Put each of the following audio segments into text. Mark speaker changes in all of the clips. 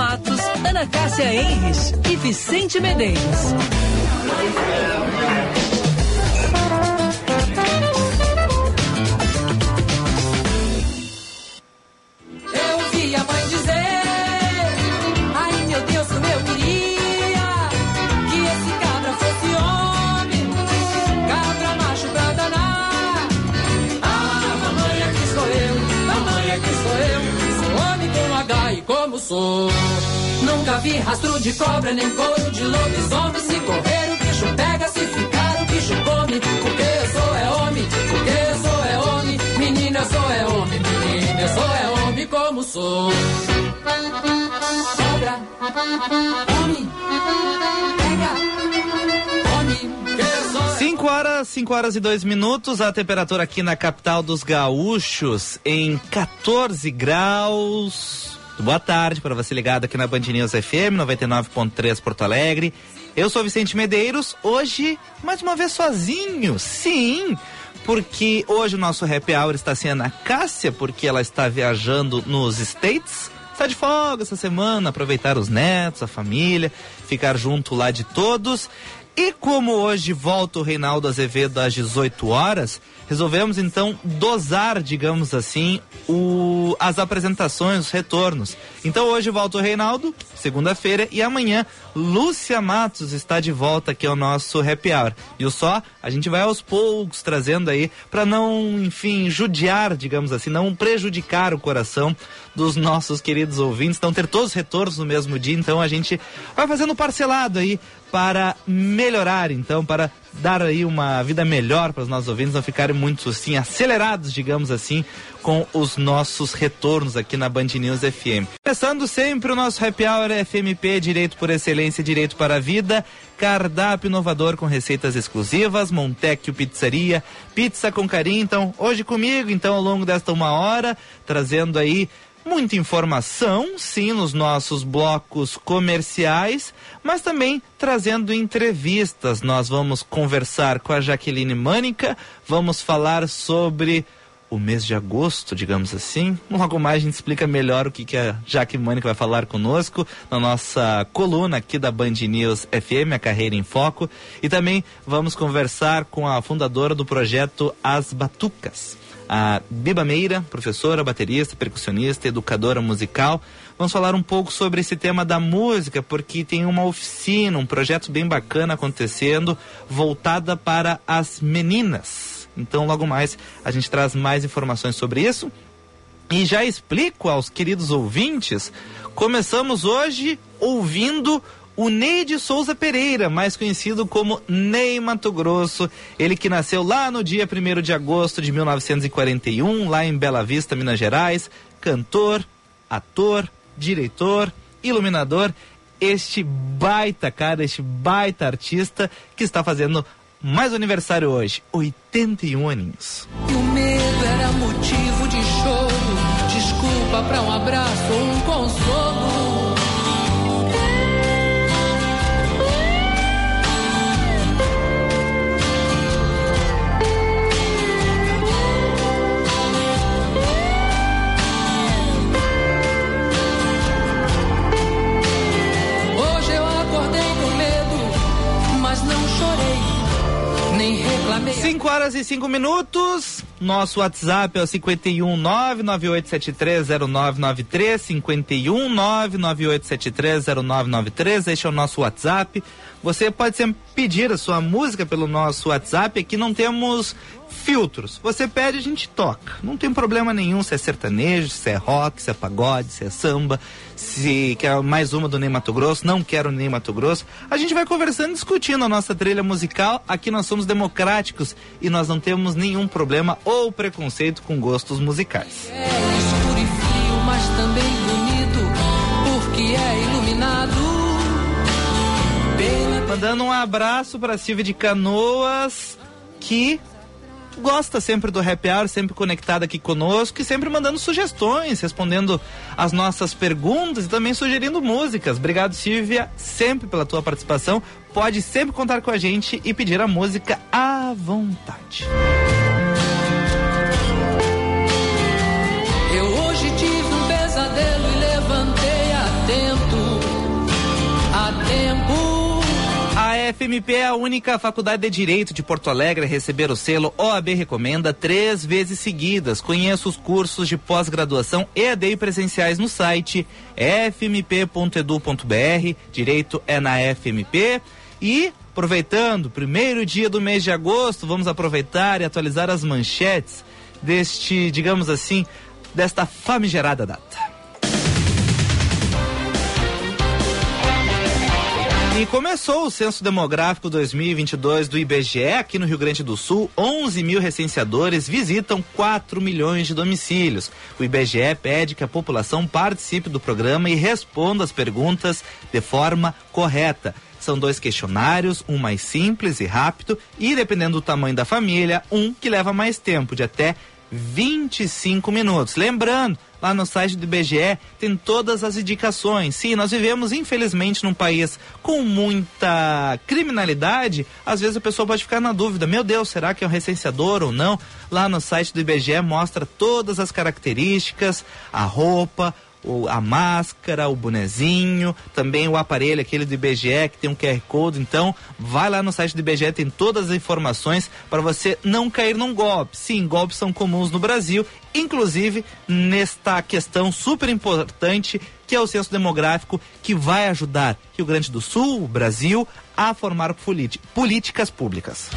Speaker 1: Matos, Ana Cássia Enres e Vicente Medeiros.
Speaker 2: Nunca vi rastro de cobra, nem couro de lobisomem. Se correr, o bicho pega, se ficar, o bicho come. Porque eu sou é homem, porque eu sou é homem. Menina, eu sou é homem, menina, eu sou é homem como sou. Cobra, homem, pega.
Speaker 3: 5 horas, 5 horas e 2 minutos, a temperatura aqui na capital dos gaúchos em 14 graus. Boa tarde para você ligado aqui na Band News FM 99.3 Porto Alegre. Eu sou Vicente Medeiros, hoje mais uma vez sozinho. Sim, porque hoje o nosso happy hour está sendo a Cássia, porque ela está viajando nos States. Está de folga essa semana, aproveitar os netos, a família, ficar junto lá de todos. E como hoje volta o Reinaldo Azevedo às 18 horas, resolvemos então dosar, digamos assim, o, as apresentações, os retornos. Então hoje volta o Reinaldo, segunda-feira, e amanhã Lúcia Matos está de volta aqui ao nosso happy hour. E o só, a gente vai aos poucos trazendo aí para não, enfim, judiar, digamos assim, não prejudicar o coração dos nossos queridos ouvintes, não ter todos os retornos no mesmo dia. Então a gente vai fazendo parcelado aí para melhorar, então, para dar aí uma vida melhor para os nossos ouvintes, não ficarem muito assim acelerados, digamos assim, com os nossos retornos aqui na Band News FM. Começando sempre o nosso Happy Hour FMP, Direito por Excelência, Direito para a Vida, cardápio inovador com receitas exclusivas, Montecchio Pizzaria, pizza com carinho. Então, hoje comigo, então, ao longo desta uma hora, trazendo aí muita informação, sim, nos nossos blocos comerciais, mas também trazendo entrevistas. Nós vamos conversar com a Jaqueline Mânica, vamos falar sobre o mês de agosto, digamos assim. Logo mais a gente explica melhor o que, que a Jaque Mânica vai falar conosco na nossa coluna aqui da Band News FM, a Carreira em Foco. E também vamos conversar com a fundadora do projeto As Batucas a Biba Meira, professora, baterista, percussionista, educadora musical. Vamos falar um pouco sobre esse tema da música, porque tem uma oficina, um projeto bem bacana acontecendo, voltada para as meninas. Então, logo mais, a gente traz mais informações sobre isso. E já explico aos queridos ouvintes, começamos hoje ouvindo o Ney de Souza Pereira, mais conhecido como Ney Mato Grosso, ele que nasceu lá no dia 1 de agosto de 1941, lá em Bela Vista, Minas Gerais, cantor, ator, diretor, iluminador, este baita cara, este baita artista que está fazendo mais aniversário hoje, 81 aninhos.
Speaker 2: O medo era motivo de choro, desculpa para um abraço ou um consolo.
Speaker 3: E 5 minutos. Nosso WhatsApp é o 51 998730993. 51 998730993. Este é o nosso WhatsApp. Você pode sempre pedir a sua música pelo nosso WhatsApp. Aqui não temos filtros. Você pede, a gente toca. Não tem problema nenhum se é sertanejo, se é rock, se é pagode, se é samba, se quer mais uma do Ney Mato Grosso, não quero Ney Mato Grosso. A gente vai conversando, discutindo a nossa trilha musical. Aqui nós somos democráticos e nós não temos nenhum problema ou preconceito com gostos musicais.
Speaker 2: É mas também bonito, porque é iluminado.
Speaker 3: Mandando um abraço para Silvia de Canoas, que gosta sempre do Happy Hour, sempre conectada aqui conosco e sempre mandando sugestões, respondendo as nossas perguntas e também sugerindo músicas. Obrigado, Silvia, sempre pela tua participação. Pode sempre contar com a gente e pedir a música à vontade. FMP é a única faculdade de Direito de Porto Alegre a receber o selo OAB Recomenda três vezes seguidas. Conheça os cursos de pós-graduação EAD presenciais no site fmp.edu.br. Direito é na FMP. E, aproveitando, primeiro dia do mês de agosto, vamos aproveitar e atualizar as manchetes deste, digamos assim, desta famigerada data. E começou o Censo Demográfico 2022 do IBGE aqui no Rio Grande do Sul. 11 mil recenseadores visitam 4 milhões de domicílios. O IBGE pede que a população participe do programa e responda as perguntas de forma correta. São dois questionários, um mais simples e rápido, e dependendo do tamanho da família, um que leva mais tempo, de até 25 minutos. Lembrando, lá no site do IBGE tem todas as indicações. Sim, nós vivemos infelizmente num país com muita criminalidade. Às vezes a pessoa pode ficar na dúvida: meu Deus, será que é um recenseador ou não? Lá no site do IBGE mostra todas as características, a roupa, o, a máscara, o bonezinho, também o aparelho, aquele do IBGE que tem um QR Code. Então, vai lá no site do IBGE, tem todas as informações para você não cair num golpe. Sim, golpes são comuns no Brasil, inclusive nesta questão super importante que é o censo demográfico que vai ajudar Rio Grande do Sul, o Brasil, a formar políticas públicas.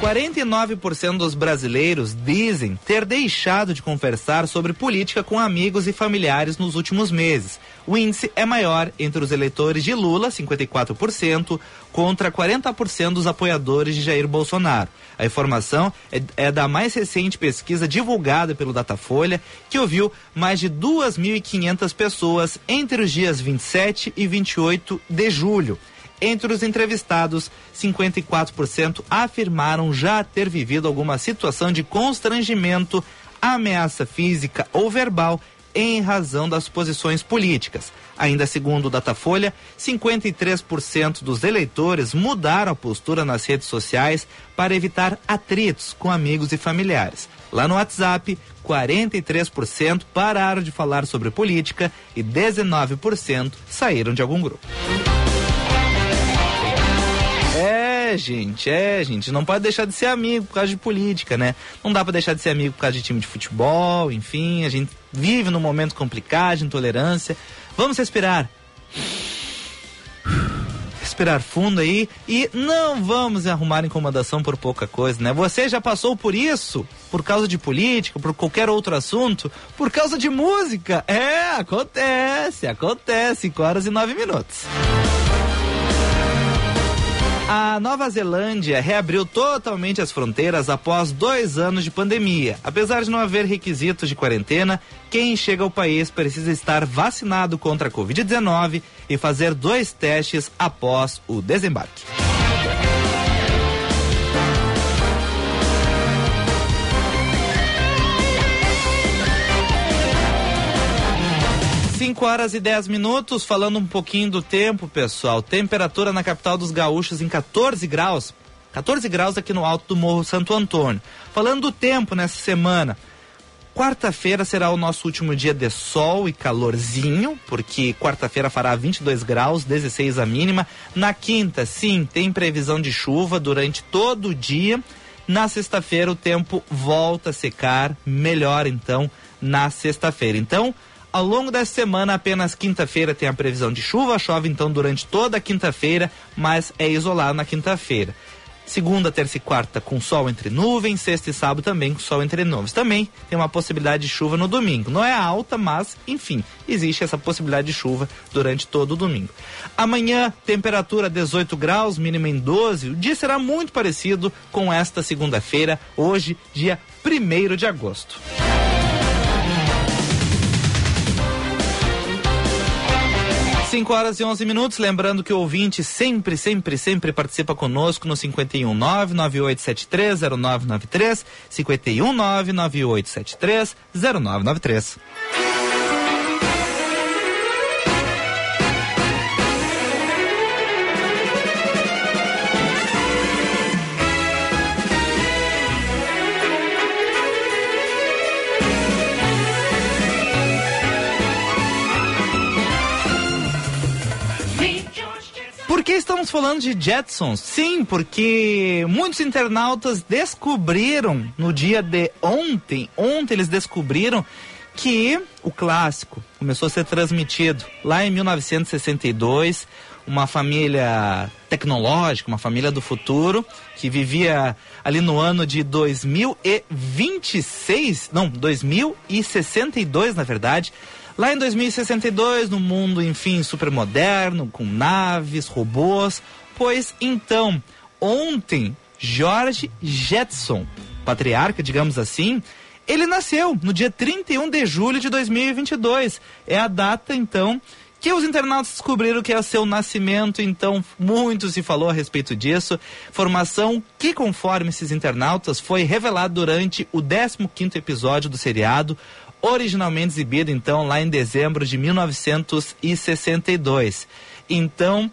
Speaker 3: 49% dos brasileiros dizem ter deixado de conversar sobre política com amigos e familiares nos últimos meses. O índice é maior entre os eleitores de Lula, 54%, contra 40% dos apoiadores de Jair Bolsonaro. A informação é, é da mais recente pesquisa divulgada pelo Datafolha, que ouviu mais de 2.500 pessoas entre os dias 27 e 28 de julho. Entre os entrevistados, 54% afirmaram já ter vivido alguma situação de constrangimento, ameaça física ou verbal em razão das posições políticas. Ainda segundo o Datafolha, 53% dos eleitores mudaram a postura nas redes sociais para evitar atritos com amigos e familiares. Lá no WhatsApp, 43% pararam de falar sobre política e 19% saíram de algum grupo. É, gente, é, gente. Não pode deixar de ser amigo por causa de política, né? Não dá para deixar de ser amigo por causa de time de futebol, enfim. A gente vive num momento complicado, de intolerância. Vamos respirar. Respirar fundo aí e não vamos arrumar incomodação por pouca coisa, né? Você já passou por isso? Por causa de política, por qualquer outro assunto? Por causa de música? É, acontece, acontece. 5 horas e 9 minutos. A Nova Zelândia reabriu totalmente as fronteiras após dois anos de pandemia. Apesar de não haver requisitos de quarentena, quem chega ao país precisa estar vacinado contra a Covid-19 e fazer dois testes após o desembarque. 5 horas e 10 minutos, falando um pouquinho do tempo, pessoal. Temperatura na capital dos gaúchos em 14 graus. 14 graus aqui no alto do Morro Santo Antônio. Falando do tempo nessa semana. Quarta-feira será o nosso último dia de sol e calorzinho, porque quarta-feira fará 22 graus, 16 a mínima. Na quinta, sim, tem previsão de chuva durante todo o dia. Na sexta-feira o tempo volta a secar, melhor então na sexta-feira. Então, ao longo da semana, apenas quinta-feira tem a previsão de chuva, chove então durante toda a quinta-feira, mas é isolado na quinta-feira. Segunda, terça e quarta com sol entre nuvens, sexta e sábado também com sol entre nuvens. Também tem uma possibilidade de chuva no domingo. Não é alta, mas, enfim, existe essa possibilidade de chuva durante todo o domingo. Amanhã, temperatura 18 graus, mínima em 12. O dia será muito parecido com esta segunda-feira, hoje, dia 1 de agosto. 5 horas e 11 minutos. Lembrando que o ouvinte sempre, sempre, sempre participa conosco no 51 99873 estamos falando de Jetsons? Sim, porque muitos internautas descobriram no dia de ontem, ontem eles descobriram que o clássico começou a ser transmitido lá em 1962, uma família tecnológica, uma família do futuro, que vivia ali no ano de 2026, não, 2062 na verdade, Lá em 2062, no mundo, enfim, super moderno, com naves, robôs, pois então, ontem, George Jetson, patriarca, digamos assim, ele nasceu no dia 31 de julho de 2022. É a data, então, que os internautas descobriram que é o seu nascimento, então muito se falou a respeito disso. Formação que, conforme esses internautas, foi revelada durante o 15 episódio do seriado, originalmente exibido então lá em dezembro de 1962. Então,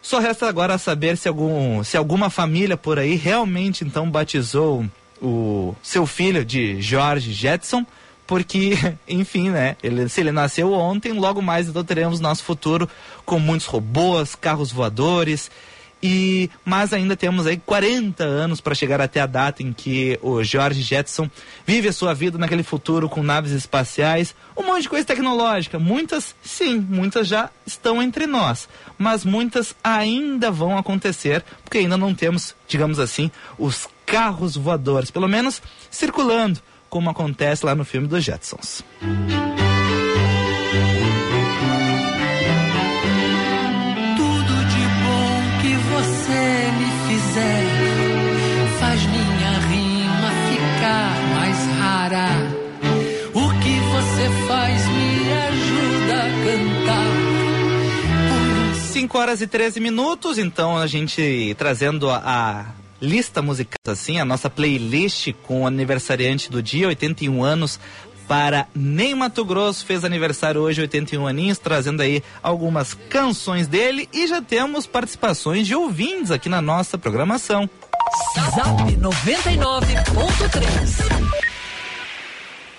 Speaker 3: só resta agora saber se, algum, se alguma família por aí realmente então batizou o seu filho de George Jetson, porque, enfim, né? Ele, se ele nasceu ontem, logo mais então teremos nosso futuro com muitos robôs, carros voadores e, mas ainda temos aí 40 anos para chegar até a data em que o George Jetson vive a sua vida naquele futuro com naves espaciais, um monte de coisa tecnológica. Muitas, sim, muitas já estão entre nós, mas muitas ainda vão acontecer, porque ainda não temos, digamos assim, os carros voadores, pelo menos circulando, como acontece lá no filme dos Jetsons. 5 horas e 13 minutos, então a gente trazendo a, a lista musical assim, a nossa playlist com o aniversariante do dia, 81 anos para Ney Mato Grosso, fez aniversário hoje, 81 aninhos, trazendo aí algumas canções dele e já temos participações de ouvintes aqui na nossa programação.
Speaker 1: Zap 99.3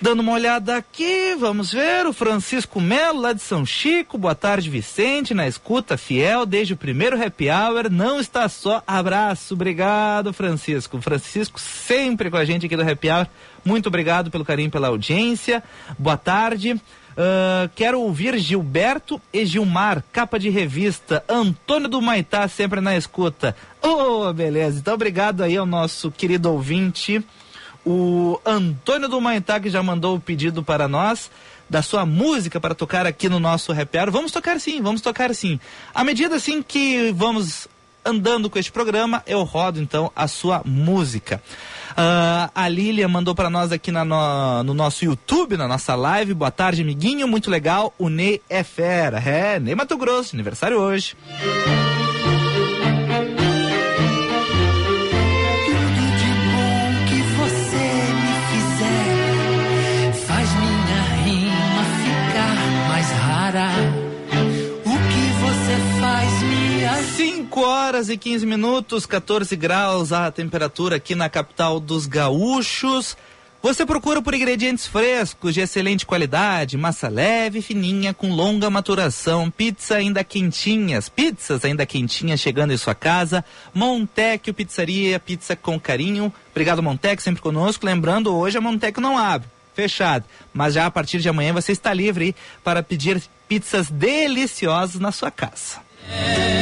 Speaker 3: Dando uma olhada aqui, vamos ver, o Francisco Melo, lá de São Chico, boa tarde Vicente, na escuta fiel desde o primeiro happy hour, não está só, abraço, obrigado Francisco, Francisco sempre com a gente aqui do happy hour, muito obrigado pelo carinho, pela audiência, boa tarde, Uh, quero ouvir Gilberto e Gilmar, capa de revista. Antônio do Maitá, sempre na escuta. Oh, beleza. Então, obrigado aí ao nosso querido ouvinte. O Antônio do Maitá, que já mandou o pedido para nós da sua música para tocar aqui no nosso repertório. Vamos tocar sim, vamos tocar sim. À medida assim que vamos andando com este programa, eu rodo então a sua música. Uh, a Lília mandou para nós aqui na no, no, nosso YouTube, na nossa live. Boa tarde, amiguinho, muito legal. O Ney é fera. É, Ney Mato Grosso, aniversário hoje. 5 horas e 15 minutos, 14 graus a temperatura aqui na capital dos gaúchos. Você procura por ingredientes frescos, de excelente qualidade, massa leve, fininha, com longa maturação, pizza ainda quentinhas, pizzas ainda quentinhas chegando em sua casa. Montecchio Pizzaria, pizza com carinho. Obrigado, Montecchio, sempre conosco. Lembrando, hoje a Montecchio não abre fechado. Mas já a partir de amanhã você está livre para pedir pizzas deliciosas na sua casa. É,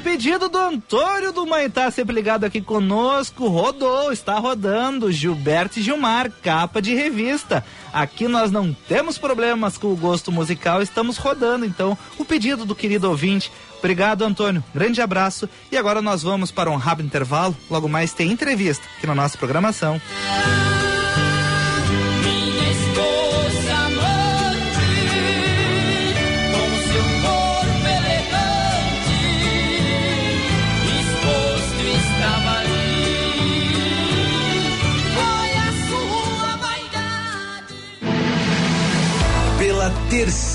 Speaker 3: Pedido do Antônio do Maitá, sempre ligado aqui conosco, rodou, está rodando, Gilberto Gilmar, capa de revista. Aqui nós não temos problemas com o gosto musical, estamos rodando, então, o pedido do querido ouvinte Obrigado, Antônio. Grande abraço. E agora nós vamos para um rápido intervalo. Logo mais tem entrevista aqui na nossa programação.
Speaker 4: terceira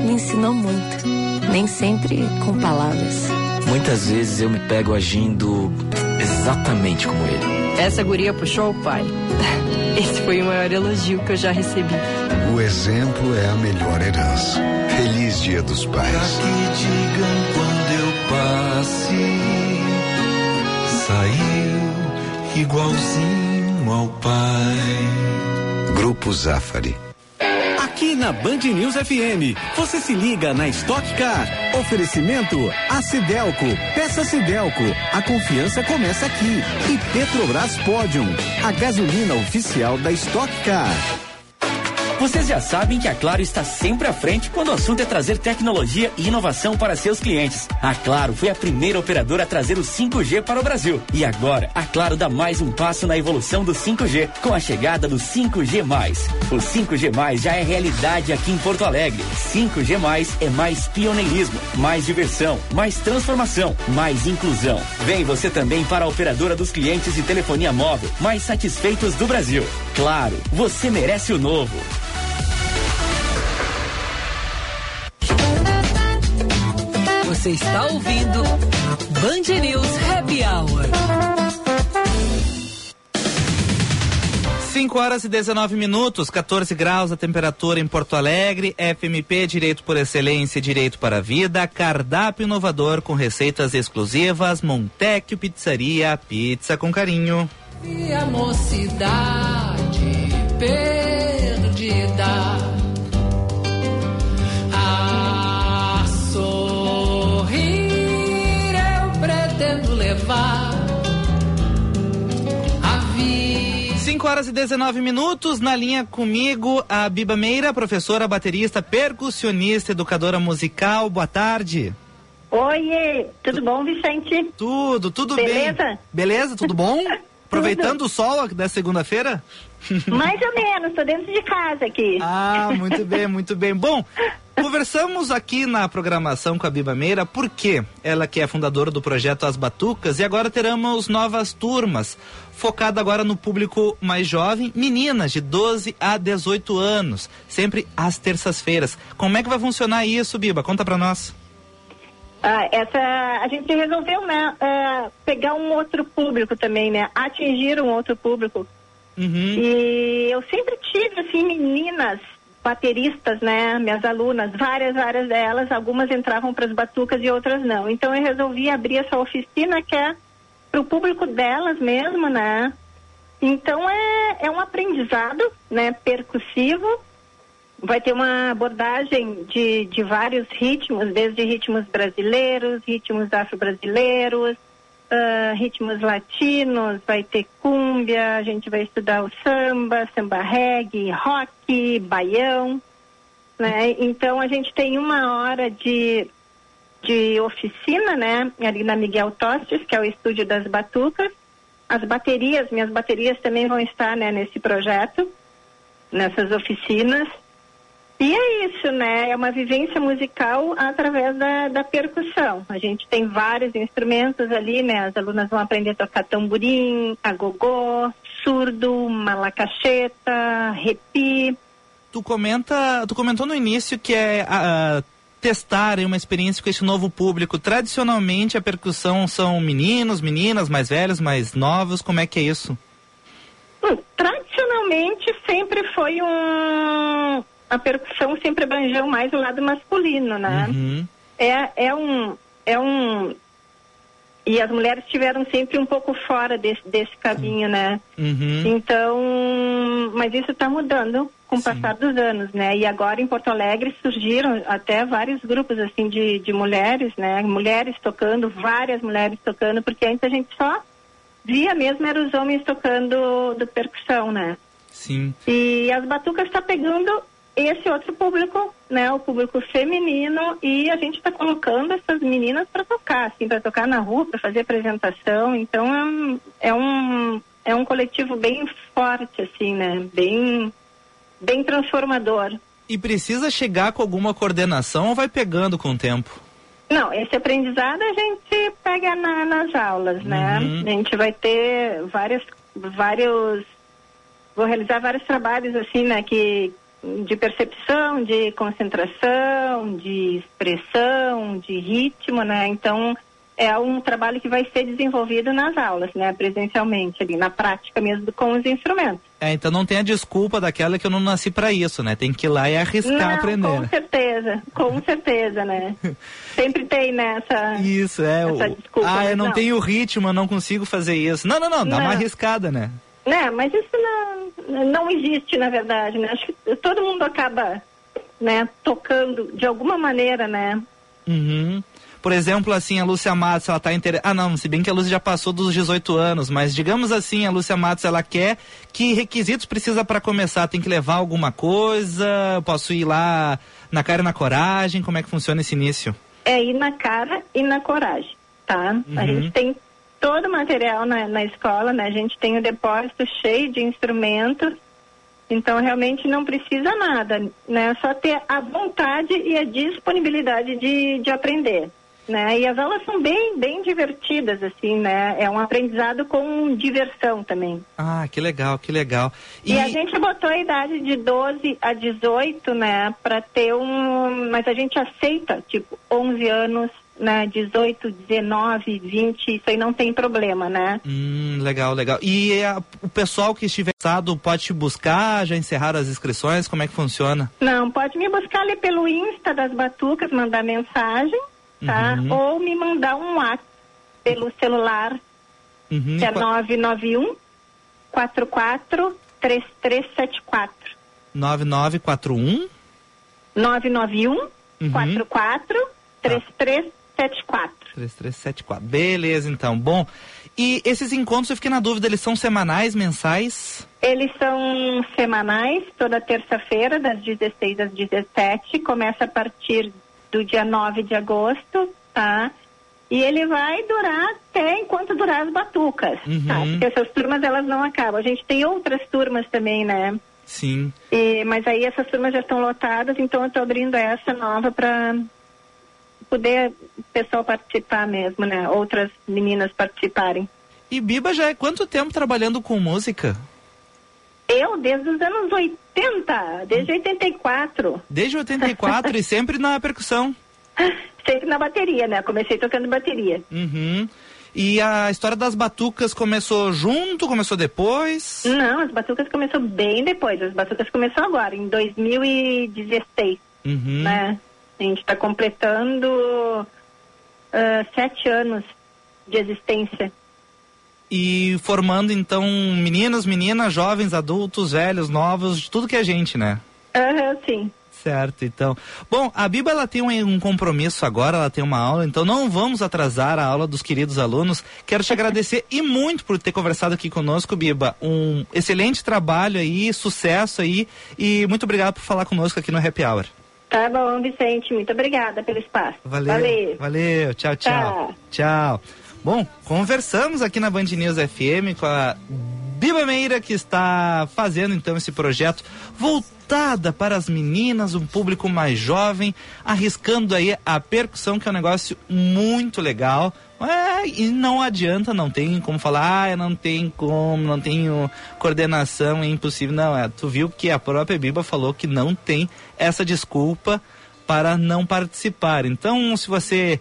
Speaker 5: me ensinou muito, nem sempre com palavras.
Speaker 6: Muitas vezes eu me pego agindo exatamente como ele.
Speaker 7: Essa guria puxou o pai. Esse foi o maior elogio que eu já recebi.
Speaker 8: O exemplo é a melhor herança. Feliz Dia dos Pais. Pra
Speaker 9: que digam quando eu passe, saiu igualzinho ao pai.
Speaker 8: Grupo Zafari
Speaker 10: aqui na Band News FM. Você se liga na Stock Car. Oferecimento a Cidelco. Peça Cidelco. A confiança começa aqui. E Petrobras Podium, a gasolina oficial da Stock Car.
Speaker 11: Vocês já sabem que a Claro está sempre à frente quando o assunto é trazer tecnologia e inovação para seus clientes. A Claro foi a primeira operadora a trazer o 5G para o Brasil. E agora, a Claro dá mais um passo na evolução do 5G, com a chegada do 5G. O 5G já é realidade aqui em Porto Alegre. 5G é mais pioneirismo, mais diversão, mais transformação, mais inclusão. Vem você também para a operadora dos clientes de telefonia móvel mais satisfeitos do Brasil. Claro, você merece o novo.
Speaker 1: Você está ouvindo Band News Happy Hour.
Speaker 3: 5 horas e 19 minutos, 14 graus a temperatura em Porto Alegre, FMP Direito por Excelência Direito para a Vida, cardápio inovador com receitas exclusivas, Montecchio Pizzaria, pizza com carinho.
Speaker 2: E a mocidade perdida levar.
Speaker 3: 5 horas e 19 minutos, na linha comigo, a Biba Meira, professora, baterista, percussionista, educadora musical. Boa tarde.
Speaker 12: Oi, tudo bom, Vicente?
Speaker 3: Tudo, tudo
Speaker 12: Beleza?
Speaker 3: bem. Beleza? Tudo bom? Aproveitando o sol da segunda-feira?
Speaker 12: Mais ou menos, tô dentro de casa aqui.
Speaker 3: Ah, muito bem, muito bem. Bom, Conversamos aqui na programação com a Biba Meira, porque ela que é fundadora do projeto As Batucas e agora teremos novas turmas, focada agora no público mais jovem, meninas de 12 a 18 anos, sempre às terças-feiras. Como é que vai funcionar isso, Biba? Conta para nós.
Speaker 12: Ah, essa a gente resolveu né, uh, pegar um outro público também, né? Atingir um outro público. Uhum. E eu sempre tive assim meninas bateristas, né, minhas alunas, várias, várias delas, algumas entravam para as batucas e outras não. Então eu resolvi abrir essa oficina que é para o público delas mesmo, né? Então é, é um aprendizado, né, percussivo. Vai ter uma abordagem de, de vários ritmos, desde ritmos brasileiros, ritmos afro-brasileiros, uh, ritmos latinos, vai ter cúmbia, a gente vai estudar o samba, samba reggae, rock, baião, né? Então a gente tem uma hora de, de oficina, né? Ali na Miguel Tostes, que é o estúdio das batucas. As baterias, minhas baterias também vão estar né, nesse projeto, nessas oficinas. E é isso, né? É uma vivência musical através da, da percussão. A gente tem vários instrumentos ali, né? As alunas vão aprender a tocar tamborim, agogô, surdo, malacacheta, repi.
Speaker 3: Tu comenta, tu comentou no início que é testar uma experiência com esse novo público. Tradicionalmente a percussão são meninos, meninas, mais velhos, mais novos. Como é que é isso?
Speaker 12: Hum, tradicionalmente sempre foi um a percussão sempre abrangeu mais o lado masculino, né?
Speaker 3: Uhum.
Speaker 12: É, é um é um e as mulheres estiveram sempre um pouco fora desse, desse caminho, né?
Speaker 3: Uhum.
Speaker 12: Então, mas isso está mudando com o passar dos anos, né? E agora em Porto Alegre surgiram até vários grupos assim de, de mulheres, né? Mulheres tocando, várias mulheres tocando, porque antes a gente só via mesmo eram os homens tocando do percussão, né?
Speaker 3: Sim.
Speaker 12: E as batucas está pegando esse outro público, né, o público feminino, e a gente está colocando essas meninas para tocar, assim, para tocar na rua, para fazer apresentação. Então é um, é um é um coletivo bem forte, assim, né, bem bem transformador.
Speaker 3: E precisa chegar com alguma coordenação ou vai pegando com o tempo?
Speaker 12: Não, esse aprendizado a gente pega na, nas aulas, né?
Speaker 3: Uhum.
Speaker 12: A gente vai ter várias, vários, vou realizar vários trabalhos assim, né? Que de percepção, de concentração, de expressão, de ritmo, né? Então é um trabalho que vai ser desenvolvido nas aulas, né? Presencialmente ali, na prática mesmo com os instrumentos.
Speaker 3: É, então não tem a desculpa daquela que eu não nasci para isso, né? Tem que ir lá e arriscar
Speaker 12: não,
Speaker 3: aprender.
Speaker 12: Com certeza, com certeza, né? Sempre tem nessa.
Speaker 3: Isso, é.
Speaker 12: Essa
Speaker 3: o...
Speaker 12: desculpa,
Speaker 3: ah, eu
Speaker 12: mas
Speaker 3: não,
Speaker 12: não.
Speaker 3: tenho ritmo, eu não consigo fazer isso. Não, não, não, dá
Speaker 12: Não.
Speaker 3: uma arriscada, né?
Speaker 12: Né, mas isso não, não existe, na verdade, né? Acho que todo mundo acaba, né, tocando de alguma maneira, né?
Speaker 3: Uhum. Por exemplo, assim, a Lúcia Matos, ela tá interessada. Ah, não, se bem que a Lúcia já passou dos 18 anos, mas digamos assim, a Lúcia Matos, ela quer que requisitos precisa para começar? Tem que levar alguma coisa? Posso ir lá na cara e na coragem? Como é que funciona esse início?
Speaker 12: É ir na cara e na coragem, tá? A
Speaker 3: Uhum.
Speaker 12: gente tem todo o material na, na escola, né? A gente tem o depósito cheio de instrumentos, então realmente não precisa nada, né? Só ter a vontade e a disponibilidade de, de aprender. Né? E as aulas são bem, bem divertidas, assim, né? É um aprendizado com diversão também.
Speaker 3: Ah, que legal, que legal.
Speaker 12: E, a gente botou a idade de 12 a 18, né, para ter um, mas a gente aceita, tipo, 11 anos, né, 18, 19, 20, isso aí não tem problema, né?
Speaker 3: Hum, legal, legal. E a- o pessoal que estiver interessado pode te buscar, já encerraram as inscrições, como é que funciona?
Speaker 12: Não, pode me buscar ali pelo Insta das Batucas, mandar mensagem, tá?
Speaker 3: Uhum.
Speaker 12: Ou me mandar um WhatsApp pelo celular,
Speaker 3: Uhum.
Speaker 12: que é
Speaker 3: Qua-
Speaker 12: 991 44 3374.
Speaker 3: 9941
Speaker 12: 991
Speaker 3: Uhum.
Speaker 12: 44 3374.
Speaker 3: 3374. Beleza, então. Bom, e esses encontros, eu fiquei na dúvida, eles são semanais, mensais?
Speaker 12: Eles são semanais, toda terça-feira, das 16 às 17. Começa a partir do dia 9 de agosto, tá? E ele vai durar até enquanto durar as batucas, tá?
Speaker 3: Uhum.
Speaker 12: Porque essas turmas, elas não acabam. A gente tem outras turmas também, né?
Speaker 3: Sim.
Speaker 12: E, mas aí essas turmas já estão lotadas, então eu estou abrindo essa nova para poder o pessoal participar mesmo, né? Outras meninas participarem.
Speaker 3: E Biba já é quanto tempo trabalhando com música?
Speaker 12: Eu, desde os anos 80, desde 84.
Speaker 3: Desde 84 e sempre na percussão.
Speaker 12: Sempre na bateria, né? Comecei tocando bateria.
Speaker 3: Uhum. E a história das batucas começou junto, começou depois?
Speaker 12: Não, as batucas começou bem depois. As batucas começou agora, em 2016,
Speaker 3: Uhum.
Speaker 12: né? A gente está completando ah, sete anos de existência.
Speaker 3: E formando então meninos, meninas, jovens, adultos, velhos, novos, de tudo que é gente, né?
Speaker 12: Aham, sim.
Speaker 3: Certo, então. Bom, a Biba ela tem um, um compromisso agora, ela tem uma aula, então não vamos atrasar a aula dos queridos alunos. Quero te agradecer e muito por ter conversado aqui conosco, Biba. Um excelente trabalho aí, sucesso aí e muito obrigado por falar conosco aqui no Happy Hour.
Speaker 12: Tá bom, Vicente. Muito obrigada pelo espaço.
Speaker 3: Valeu.
Speaker 12: Valeu.
Speaker 3: Valeu. Tchau, tchau. Tchau. Bom, conversamos aqui na Band News FM com a Biba Meira, que está fazendo então esse projeto voltada para as meninas, um público mais jovem, arriscando aí a percussão, que é um negócio muito legal. É, e não adianta, não tem como falar, ah, não tem como, não tenho coordenação, é impossível. Não, é, tu viu que a própria Biba falou que não tem essa desculpa para não participar. Então, se você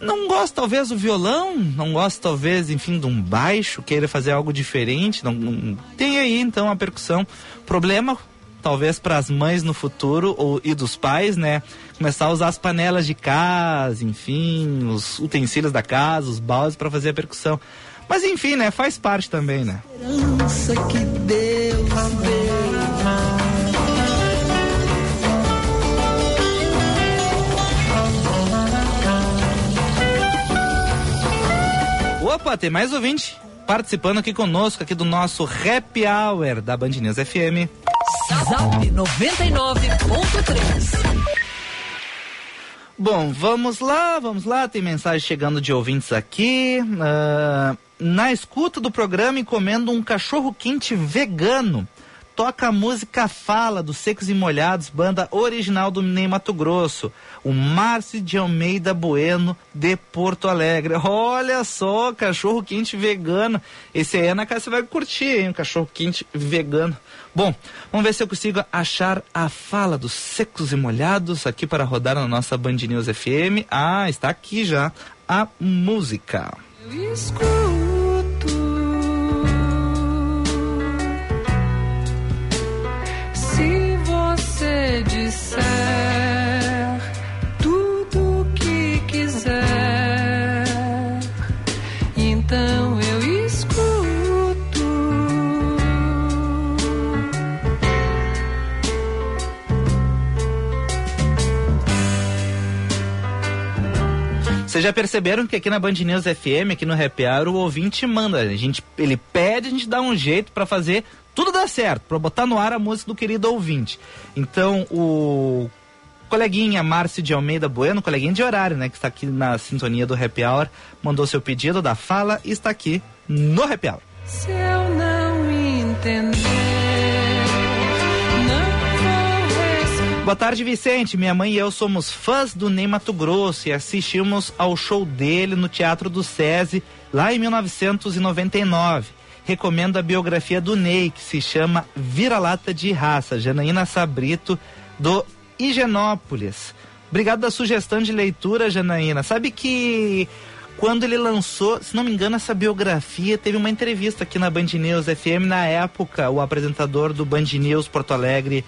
Speaker 3: não gosta talvez do violão, não gosta talvez, enfim, de um baixo, queira fazer algo diferente, não, não- tem aí então a percussão. Problema talvez para as mães no futuro ou, e dos pais, né? Começar a usar as panelas de casa, enfim, os utensílios da casa, os baldes para fazer a percussão. Mas enfim, né? Faz parte também, né? Esperança que Deus Opa, tem mais ouvinte participando aqui conosco, aqui do nosso Happy Hour da Band News FM.
Speaker 1: Zap 99.3
Speaker 3: Bom, vamos lá, vamos lá. Tem mensagem chegando de ouvintes aqui. Uh, na escuta do programa, encomendo um cachorro quente vegano toca a música Fala, dos Secos e Molhados, banda original do Ney Mato Grosso. O Márcio de Almeida Bueno, de Porto Alegre. Olha só, cachorro quente vegano. Esse aí, Ana, você vai curtir, hein? Um cachorro quente vegano. Bom, vamos ver se eu consigo achar a fala dos Secos e Molhados aqui para rodar na nossa Band News FM. Ah, está aqui já a música. Eu escuto Vocês já perceberam que aqui na Band News FM, aqui no Happy Hour, o ouvinte manda. A gente, ele pede, a gente dá um jeito para fazer tudo dar certo, para botar no ar a música do querido ouvinte. Então, o coleguinha Márcio de Almeida Bueno, coleguinha de horário, né, que está aqui na sintonia do Happy Hour, mandou seu pedido da fala e está aqui no Happy Hour. Se eu não entender Boa tarde, Vicente. Minha mãe e eu somos fãs do Ney Mato Grosso e assistimos ao show dele no Teatro do SESI lá em 1999. Recomendo a biografia do Ney, que se chama Vira-Lata de Raça, Janaína Sabrito, do Higienópolis. Obrigado da sugestão de leitura, Janaína. Sabe que quando ele lançou, se não me engano, essa biografia, teve uma entrevista aqui na Band News FM. Na época, o apresentador do Band News Porto Alegre,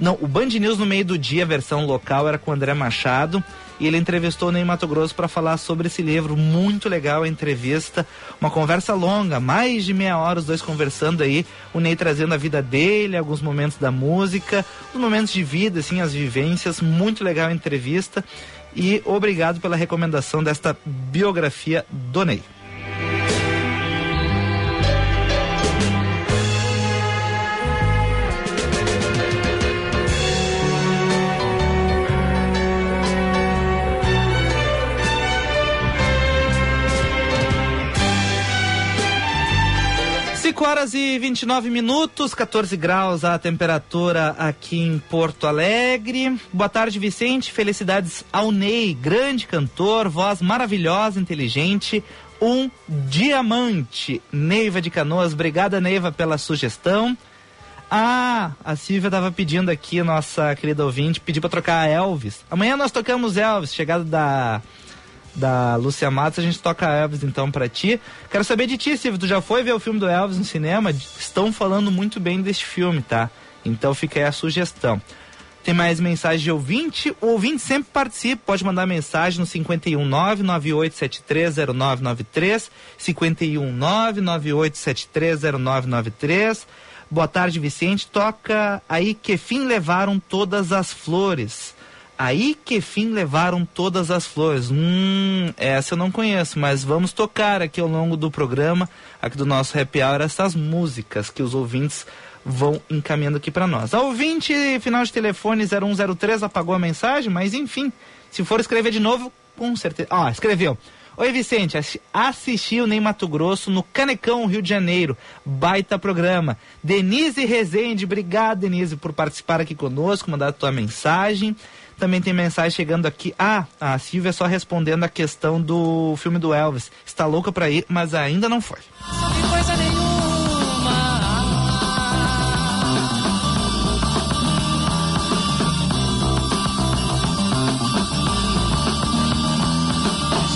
Speaker 3: não, o Band News no meio do dia, versão local, era com o André Machado. E ele entrevistou o Ney Mato Grosso para falar sobre esse livro. Muito legal a entrevista. Uma conversa longa, mais de meia hora, os dois conversando aí. O Ney trazendo a vida dele, alguns momentos da música, os momentos de vida, assim, as vivências. Muito legal a entrevista. E obrigado pela recomendação desta biografia do Ney. Horas e 29 minutos, 14 graus a temperatura aqui em Porto Alegre. Boa tarde, Vicente. Felicidades ao Ney, grande cantor, voz maravilhosa, inteligente, um diamante. Neiva de Canoas, obrigada, Neiva, pela sugestão. Ah, a Silvia estava pedindo aqui, nossa querida ouvinte, pediu para trocar a Elvis. Amanhã nós tocamos Elvis, chegada da da Lúcia Matos, a gente toca Elvis então para ti. Quero saber de ti, Silvio, tu já foi ver o filme do Elvis no cinema? Estão falando muito bem deste filme, tá? Então fica aí a sugestão. Tem mais mensagem de ouvinte? O ouvinte sempre participa, pode mandar mensagem no 519-98730993, 519-98730993. Boa tarde, Vicente. Toca aí que fim levaram todas as flores. Aí que fim levaram todas as flores. Hum, essa eu não conheço, mas vamos tocar aqui ao longo do programa, aqui do nosso happy hour, essas músicas que os ouvintes vão encaminhando aqui para nós. A ouvinte, final de telefone 0103, apagou a mensagem, mas enfim, se for escrever de novo, com certeza. Ah, escreveu. Oi, Vicente, assisti o Ney Mato Grosso no Canecão, Rio de Janeiro. Baita programa. Denise Rezende, obrigado, Denise, por participar aqui conosco, mandar a tua mensagem. Também tem mensagem chegando aqui. Ah, a Silvia só respondendo a questão do filme do Elvis. Está louca para ir, mas ainda não foi. coisa nenhuma.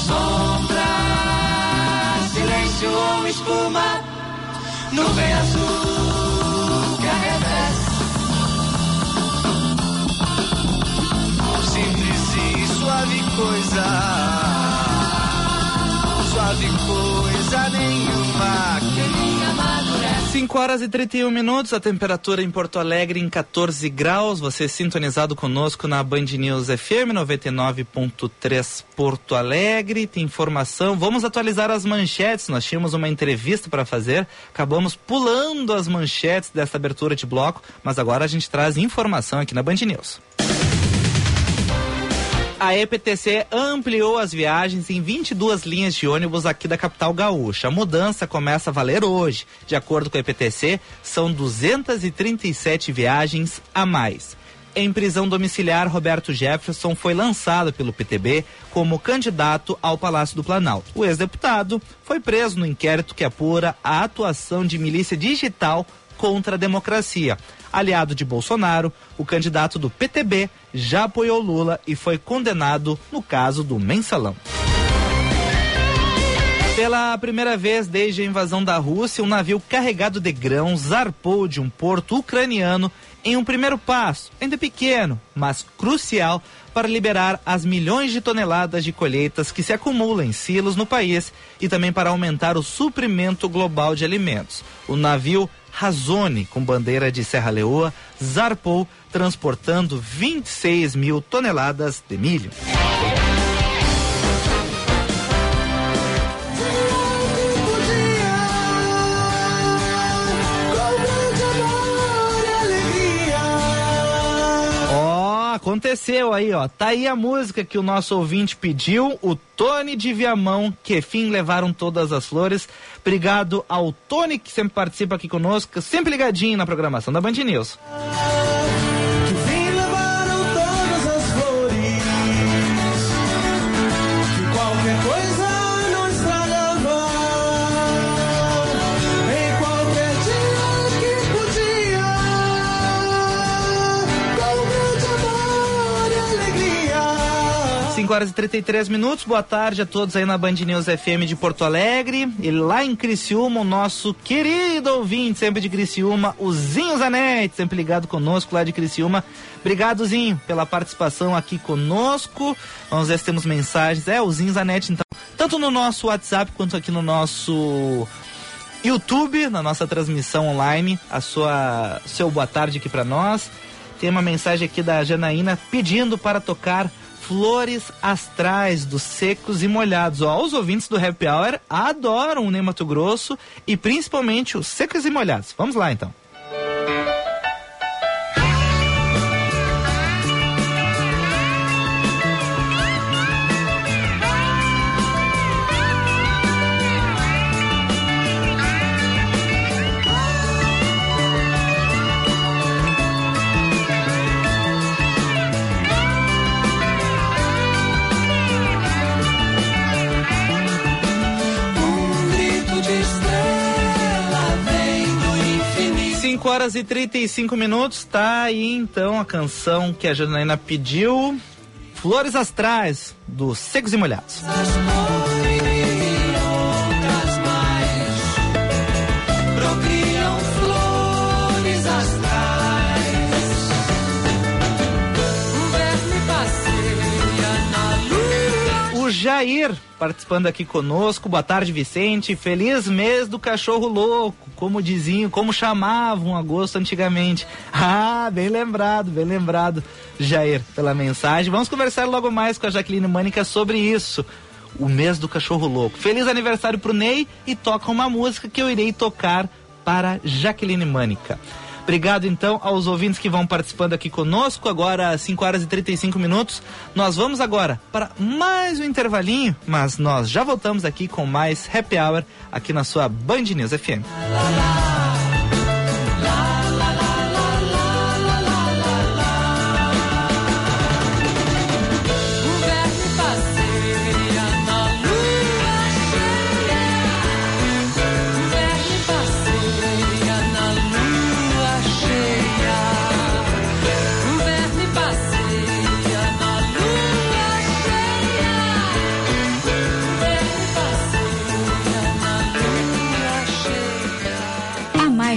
Speaker 9: Sombra, silêncio espuma, nuvem azul coisa. Suave coisa nenhuma. Quem amadurece.
Speaker 3: 5 horas e 31 minutos, a temperatura em Porto Alegre em 14 graus. Você sintonizado conosco na Band News FM 99.3 Porto Alegre. Tem informação. Vamos atualizar as manchetes. Nós tínhamos uma entrevista para fazer. Acabamos pulando as manchetes dessa abertura de bloco, mas agora a gente traz informação aqui na Band News. A EPTC ampliou as viagens em 22 linhas de ônibus aqui da capital gaúcha. A mudança começa a valer hoje. De acordo com a EPTC, são 237 viagens a mais. Em prisão domiciliar, Roberto Jefferson foi lançado pelo PTB como candidato ao Palácio do Planalto. O ex-deputado foi preso no inquérito que apura a atuação de milícia digital contra a democracia. Aliado de Bolsonaro, o candidato do PTB já apoiou Lula e foi condenado no caso do mensalão. Pela primeira vez desde a invasão da Rússia, um navio carregado de grãos zarpou de um porto ucraniano em um primeiro passo, ainda pequeno, mas crucial para liberar as milhões de toneladas de colheitas que se acumulam em silos no país e também para aumentar o suprimento global de alimentos. O navio Razone, com bandeira de Serra Leoa, zarpou transportando 26 mil toneladas de milho. Aconteceu aí, ó. Tá aí a música que o nosso ouvinte pediu, o Tony de Viamão, que fim levaram todas as flores. Obrigado ao Tony, que sempre participa aqui conosco, sempre ligadinho na programação da Band News. Horas e 33 minutos. Boa tarde a todos aí na Band News FM de Porto Alegre. E lá em Criciúma, o nosso querido ouvinte, sempre de Criciúma, o Zinho Zanetti, sempre ligado conosco lá de Criciúma. Obrigado, Zinho, pela participação aqui conosco. Vamos ver se temos mensagens. É, o Zinho Zanetti, então, tanto no nosso WhatsApp quanto aqui no nosso YouTube, na nossa transmissão online, a sua seu boa tarde aqui para nós. Tem uma mensagem aqui da Janaína pedindo para tocar Flores Astrais dos Secos e Molhados. Ó, os ouvintes do Happy Hour adoram o Ney Grosso e principalmente os Secos e Molhados. Vamos lá então. Horas e 35 minutos, tá aí então a canção que a Janaína pediu, Flores Astrais, dos Secos e Molhados. Jair participando aqui conosco. Boa tarde, Vicente. Feliz mês do cachorro louco, como diziam, como chamavam agosto antigamente. Ah, bem lembrado, bem lembrado, Jair, pela mensagem. Vamos conversar logo mais com a Jaqueline Mânica sobre isso. O mês do cachorro louco. Feliz aniversário pro Ney e toca uma música que eu irei tocar para Jaqueline Mânica. Obrigado então aos ouvintes que vão participando aqui conosco. Agora, 5 horas e 35 minutos. Nós vamos agora para mais um intervalinho, mas nós já voltamos aqui com mais Happy Hour aqui na sua Band News FM.
Speaker 13: mais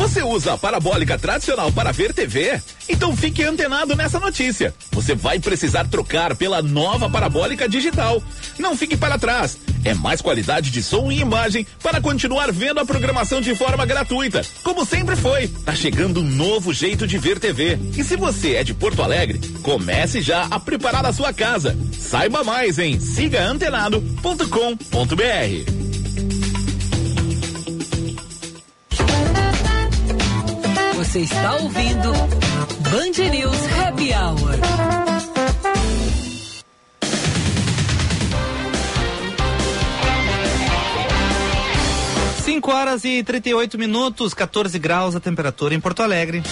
Speaker 14: Você usa a parabólica tradicional para ver TV? Então fique antenado nessa notícia. Você vai precisar trocar pela nova parabólica digital. Não fique para trás. É mais qualidade de som e imagem para continuar vendo a programação de forma gratuita, como sempre foi. Tá chegando um novo jeito de ver TV. E se você é de Porto Alegre, comece já a preparar a sua casa. Saiba mais em sigaantenado.com.br.
Speaker 1: Você está ouvindo Band News Happy Hour.
Speaker 3: Cinco horas e 38 minutos, 14 graus a temperatura em Porto Alegre.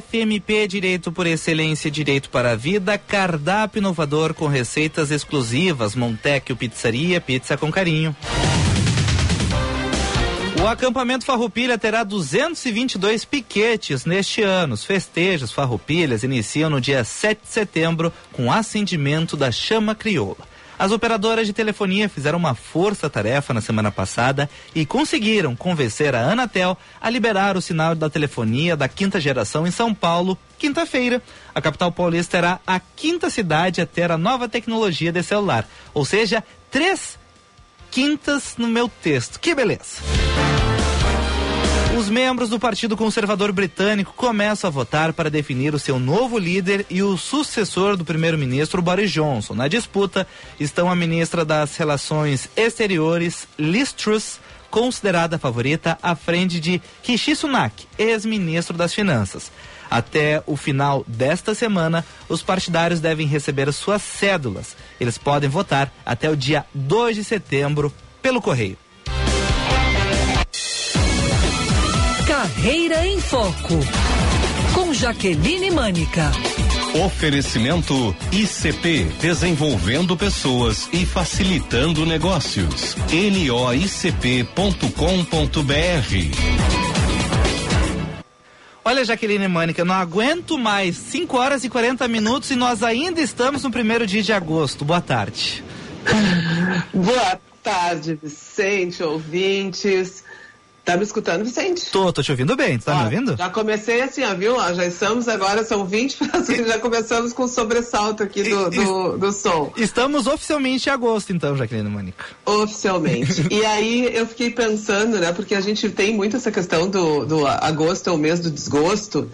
Speaker 3: FMP Direito por Excelência Direito para a Vida, cardápio inovador com receitas exclusivas, Montecchio Pizzaria, pizza com carinho. O acampamento Farroupilha terá 222 piquetes neste ano. Os festejos Farroupilhas iniciam no dia 7 de setembro com acendimento da chama crioula. As operadoras de telefonia fizeram uma força-tarefa na semana passada e conseguiram convencer a Anatel a liberar o sinal da telefonia da quinta geração em São Paulo, quinta-feira. A capital paulista será a quinta cidade a ter a nova tecnologia de celular, ou seja, três quintas no meu texto. Que beleza! Os membros do Partido Conservador Britânico começam a votar para definir o seu novo líder e o sucessor do primeiro-ministro Boris Johnson. Na disputa estão a ministra das Relações Exteriores, Liz Truss, considerada favorita à frente de Rishi Sunak, ex-ministro das Finanças. Até o final desta semana, os partidários devem receber suas cédulas. Eles podem votar até o dia 2 de setembro pelo correio.
Speaker 1: Carreira em Foco. Com Jaqueline Mânica.
Speaker 15: Oferecimento ICP Desenvolvendo Pessoas e Facilitando Negócios. NOICP.com.br
Speaker 3: Olha, Jaqueline Mânica, não aguento mais 5 horas e 40 minutos e nós ainda estamos no primeiro dia de agosto. Boa tarde.
Speaker 16: Boa tarde, Vicente, ouvintes. Tá me escutando, Vicente?
Speaker 3: Tô, tô te ouvindo bem. Tu tá ó, me ouvindo?
Speaker 16: Já comecei assim, ó, viu? Ó, já estamos agora, são 20 já começamos com o sobressalto aqui do, do, do som.
Speaker 3: Estamos oficialmente em agosto, então, Jaqueline Mônica.
Speaker 16: Oficialmente. e aí eu fiquei pensando, né, porque a gente tem muito essa questão do, do agosto é o mês do desgosto.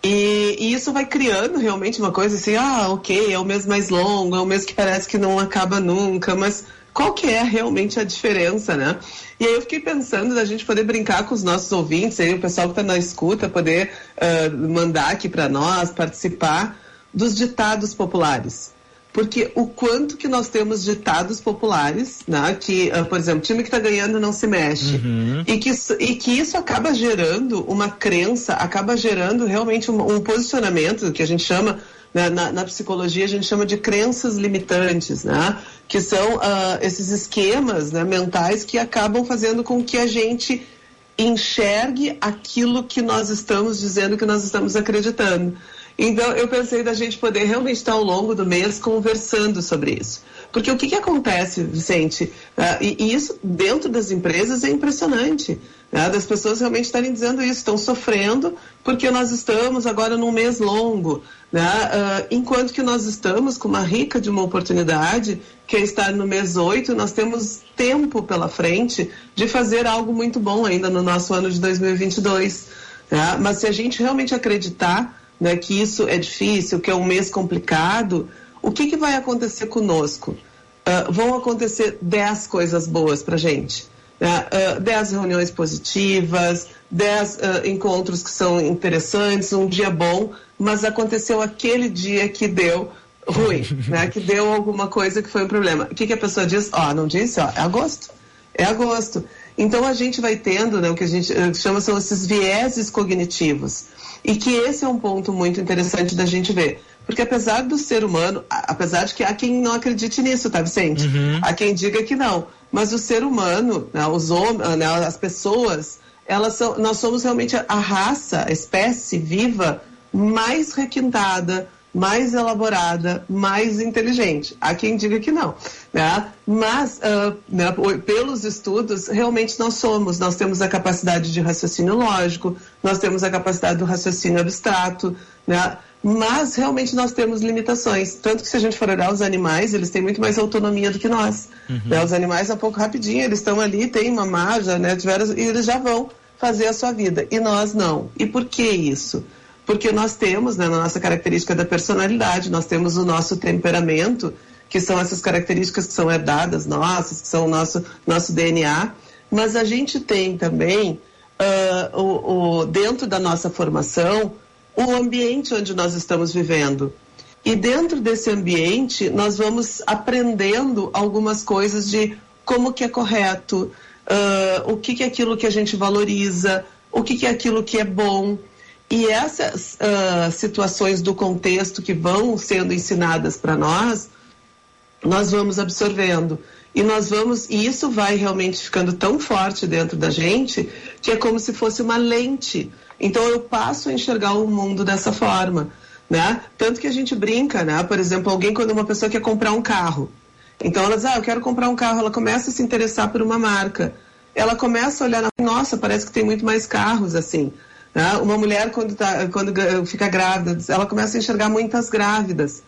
Speaker 16: E, e, isso vai criando realmente uma coisa assim, ah, ok, é o mês mais longo, é o mês que parece que não acaba nunca, mas qual que é realmente a diferença, né? E aí eu fiquei pensando da gente poder brincar com os nossos ouvintes, aí o pessoal que está na escuta poder uh, mandar aqui para nós, participar dos ditados populares. porque o quanto que nós temos ditados populares, né? Que, uh, por exemplo, time que está ganhando não se mexe. Uhum. E, que, e que isso acaba gerando uma crença, acaba gerando realmente um, um posicionamento que a gente chama né, na, na, psicologia a gente chama de crenças limitantes, né? que são uh, esses esquemas né, mentais que acabam fazendo com que a gente enxergue aquilo que nós estamos dizendo, que nós estamos acreditando. Então, eu pensei da gente poder realmente estar ao longo do mês conversando sobre isso. Porque o que, que acontece, Vicente? Uh, e, e, isso dentro das empresas é impressionante. Né? Das pessoas realmente estarem dizendo isso, estão sofrendo porque nós estamos agora num mês longo. Né? Uh, enquanto que nós estamos com uma rica de uma oportunidade, que é estar no mês 8, nós temos tempo pela frente de fazer algo muito bom ainda no nosso ano de 2022. Né? Mas se a gente realmente acreditar né, que isso é difícil, que é um mês complicado, o que, que vai acontecer conosco? Uh, vão acontecer 10 coisas boas para gente. Né? Uh, 10 reuniões positivas, 10 uh, encontros que são interessantes, um dia bom, mas aconteceu aquele dia que deu ruim, né? que deu alguma coisa que foi um problema. O que, que a pessoa diz? Ó, oh, não disse? Ó, é agosto. É agosto. Então a gente vai tendo, né, o que a gente eh, chama são esses vieses cognitivos. E que esse é um ponto muito interessante da gente ver. Porque apesar do ser humano, apesar de que há quem não acredite nisso, tá, Vicente? Uhum. Há quem diga que não. Mas o ser humano, né, os homens, né, as pessoas, elas são, nós somos realmente a raça, a espécie viva mais requintada, mais elaborada, mais inteligente. Há quem diga que não. Né? Mas, uh, né, pelos estudos, realmente nós somos. Nós temos a capacidade de raciocínio lógico, nós temos a capacidade do raciocínio abstrato, né? Mas realmente nós temos limitações. Tanto que se a gente for olhar os animais, eles têm muito mais autonomia do que nós. Uhum. Né? Os animais, há pouco rapidinho, eles estão ali, têm uma margem, né, tiveram, e eles já vão fazer a sua vida. E nós não. E por que isso? porque nós temos, né, na nossa característica da personalidade, nós temos o nosso temperamento, que são essas características que são herdadas nossas, que são o nosso, nosso DNA, mas a gente tem também, uh, o, o, dentro da nossa formação, o ambiente onde nós estamos vivendo. E dentro desse ambiente, nós vamos aprendendo algumas coisas de como que é correto, uh, o que, que é aquilo que a gente valoriza, o que, que é aquilo que é bom. E essas uh, situações do contexto que vão sendo ensinadas para nós, nós vamos absorvendo. E nós vamos, e isso vai realmente ficando tão forte dentro da gente, que é como se fosse uma lente. Então eu passo a enxergar o mundo dessa forma, né? Tanto que a gente brinca, né? Por exemplo, alguém quando uma pessoa quer comprar um carro, então ela diz, ah, eu quero comprar um carro, ela começa a se interessar por uma marca. Ela começa a olhar, nossa, parece que tem muito mais carros assim. Né? Uma mulher, quando, tá, quando fica grávida, ela começa a enxergar muitas grávidas.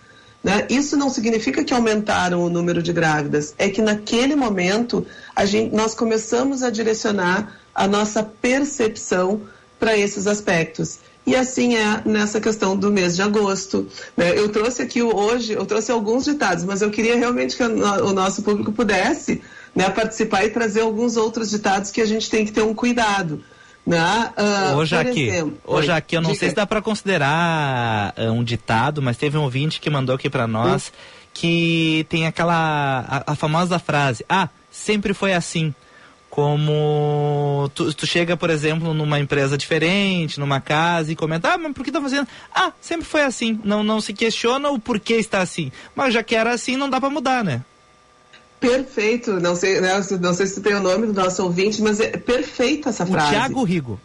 Speaker 16: Né? Isso não significa que aumentaram o número de grávidas, é que naquele momento gente, nós começamos a direcionar a nossa percepção para esses aspectos. E assim é nessa questão do mês de agosto. Né? Eu trouxe aqui hoje, eu trouxe alguns ditados, mas eu queria realmente que o nosso público pudesse né, participar e trazer alguns outros ditados que a gente tem que ter um cuidado.
Speaker 3: Né? Uh, hoje aqui, exemplo, hoje aqui, eu não diga. sei se dá para considerar uh, um ditado, mas teve um ouvinte que mandou aqui para nós hum. que tem aquela a, a, famosa frase: "Ah, sempre foi assim". Como tu, tu, chega, por exemplo, numa empresa diferente, numa casa e comenta: "Ah, mas por que tá fazendo?". "Ah, sempre foi assim". Não não se questiona o porquê está assim. Mas já que era assim, não dá para mudar, né?
Speaker 16: Perfeito. Não sei, né, não sei se tem o nome do nosso ouvinte, mas é perfeita essa frase.
Speaker 3: O Tiago Rigo.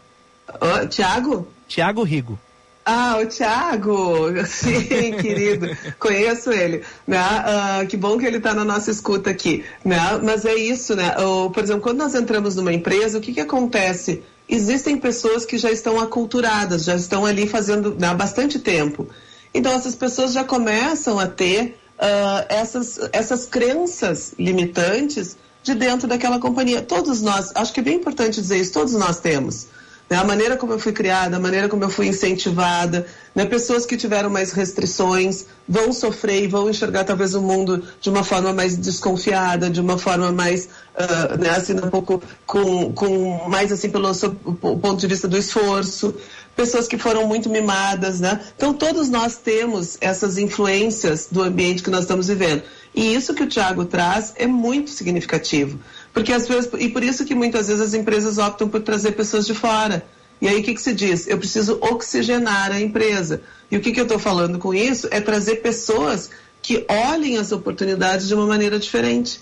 Speaker 16: Oh, Tiago?
Speaker 3: Tiago Rigo.
Speaker 16: Ah, o Tiago, sim, querido, conheço ele, né? Uh, que bom que ele está na nossa escuta aqui, né? Mas é isso, né? Por exemplo, quando nós entramos numa empresa, o que que acontece? Existem pessoas que já estão aculturadas, já estão ali fazendo né, há bastante tempo. Então essas pessoas já começam a ter uh, essas, essas crenças limitantes de dentro daquela companhia. Todos nós, acho que é bem importante dizer isso, todos nós temos. Né? A maneira como eu fui criada, a maneira como eu fui incentivada, né? pessoas que tiveram mais restrições vão sofrer e vão enxergar talvez o mundo de uma forma mais desconfiada, de uma forma mais, uh, né, assim, um pouco com, com mais assim pelo seu, ponto de vista do esforço. pessoas que foram muito mimadas, né? Então todos nós temos essas influências do ambiente que nós estamos vivendo. E isso que o Tiago traz é muito significativo. Porque as pessoas, e por isso que muitas vezes as empresas optam por trazer pessoas de fora. E aí o que, que se diz? Eu preciso oxigenar a empresa. E o que, que eu estou falando com isso? É trazer pessoas que olhem as oportunidades de uma maneira diferente.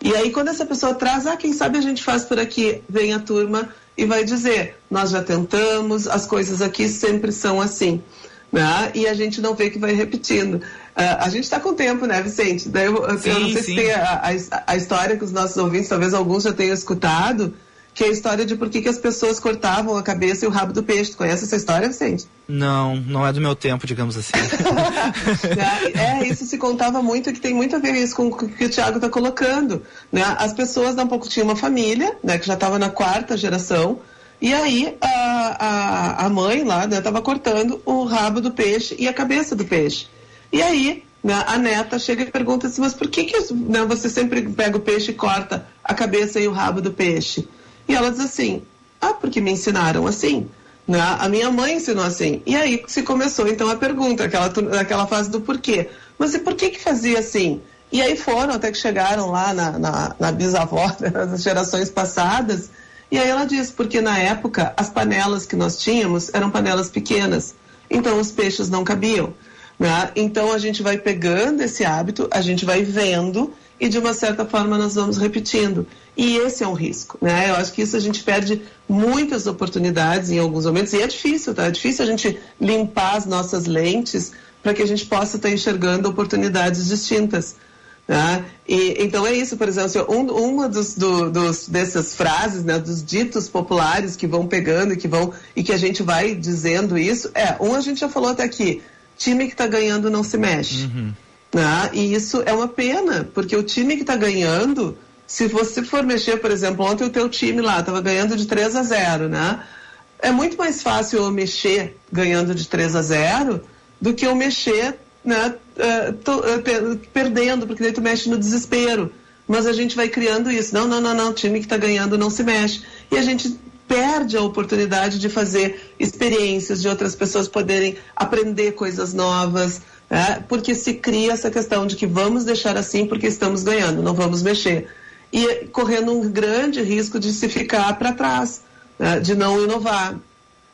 Speaker 16: E aí, quando essa pessoa traz, ah, quem sabe a gente faz por aqui, vem a turma e vai dizer: nós já tentamos, as coisas aqui sempre são assim. Né? E a gente não vê que vai repetindo. Uh, a gente está com tempo, né, Vicente? Daí eu, sim, eu não sei sim. se tem a, a, a, história que os nossos ouvintes, talvez alguns já tenham escutado, que é a história de por que, que as pessoas cortavam a cabeça e o rabo do peixe. Tu conhece essa história, Vicente?
Speaker 3: Não, não é do meu tempo, digamos assim.
Speaker 16: é, isso se contava muito, que tem muito a ver isso com o que o Tiago está colocando. Né? As pessoas, dá um pouco, tinham uma família, né, que já estava na quarta geração, e aí a, a, a mãe lá estava né, cortando o rabo do peixe e a cabeça do peixe. E aí né, a neta chega e pergunta assim, mas por que, que né, você sempre pega o peixe e corta a cabeça e o rabo do peixe? E ela diz assim, ah, porque me ensinaram assim. Né? A minha mãe ensinou assim. E aí se começou então a pergunta, aquela, aquela fase do porquê. Mas e por que que fazia assim? E aí foram até que chegaram lá na, na, na bisavó, nas gerações passadas, e aí ela diz, porque na época as panelas que nós tínhamos eram panelas pequenas, então os peixes não cabiam. Né? Então a gente vai pegando esse hábito, a gente vai vendo e de uma certa forma nós vamos repetindo. E esse é um risco, né? Eu acho que isso a gente perde muitas oportunidades em alguns momentos e é difícil, tá? É difícil a gente limpar as nossas lentes para que a gente possa estar enxergando oportunidades distintas. Né? E, então é isso, por exemplo, assim, um, uma dos, do, dos, dessas frases, né, dos ditos populares que vão pegando e que vão e que a gente vai dizendo isso é um a gente já falou até aqui, time que está ganhando não se mexe, uhum. né? E isso é uma pena porque o time que está ganhando, se você for mexer, por exemplo, ontem o teu time lá estava ganhando de 3 a 0, né? É muito mais fácil eu mexer ganhando de 3 a 0 do que eu mexer né, uh, tô, uh, perdendo, porque daí tu mexe no desespero. Mas a gente vai criando isso. Não, não, não, não, o time que está ganhando não se mexe. E a gente perde a oportunidade de fazer experiências, de outras pessoas poderem aprender coisas novas, né, porque se cria essa questão de que vamos deixar assim porque estamos ganhando, não vamos mexer. E correndo um grande risco de se ficar para trás, né, de não inovar,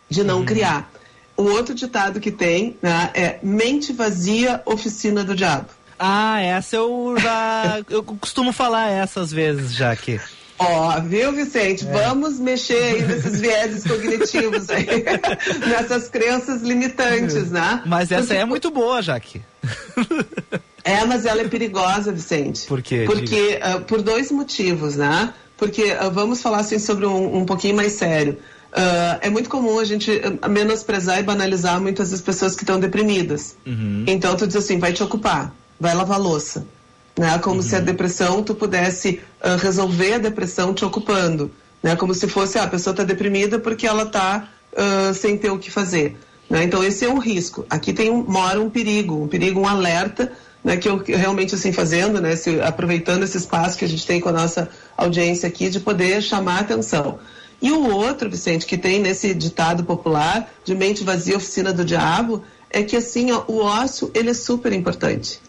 Speaker 16: de não uhum. criar. O outro ditado que tem né, é mente vazia, oficina do diabo.
Speaker 3: Ah, essa eu já. eu costumo falar essas vezes já aqui.
Speaker 16: Ó, oh, viu, Vicente? É. Vamos mexer aí nesses vieses cognitivos aí, nessas crenças limitantes, né?
Speaker 3: Mas essa Porque... é muito boa, Jaque.
Speaker 16: é, mas ela é perigosa, Vicente.
Speaker 3: Por quê?
Speaker 16: Porque, uh, por dois motivos, né? Porque uh, vamos falar assim sobre um, um pouquinho mais sério. Uh, é muito comum a gente ah, menosprezar e banalizar muitas das pessoas que estão deprimidas. Uhum. Então tu diz assim, vai te ocupar, vai lavar louça. Né? Como uhum. se a uhum. depressão tu pudesse uh, resolver a depressão te ocupando. Né? Como se fosse, ah, a pessoa está deprimida porque ela está uh, sem ter o que fazer. Né? Então esse é um risco. Aqui tem um, mora um perigo, um perigo, um alerta né, que eu realmente assim fazendo, né, se, aproveitando esse espaço que a gente tem com a nossa audiência aqui, de poder chamar a atenção. E o outro, Vicente, que tem nesse ditado popular de mente vazia, oficina do diabo, é que assim, ó, o ócio ele é super importante.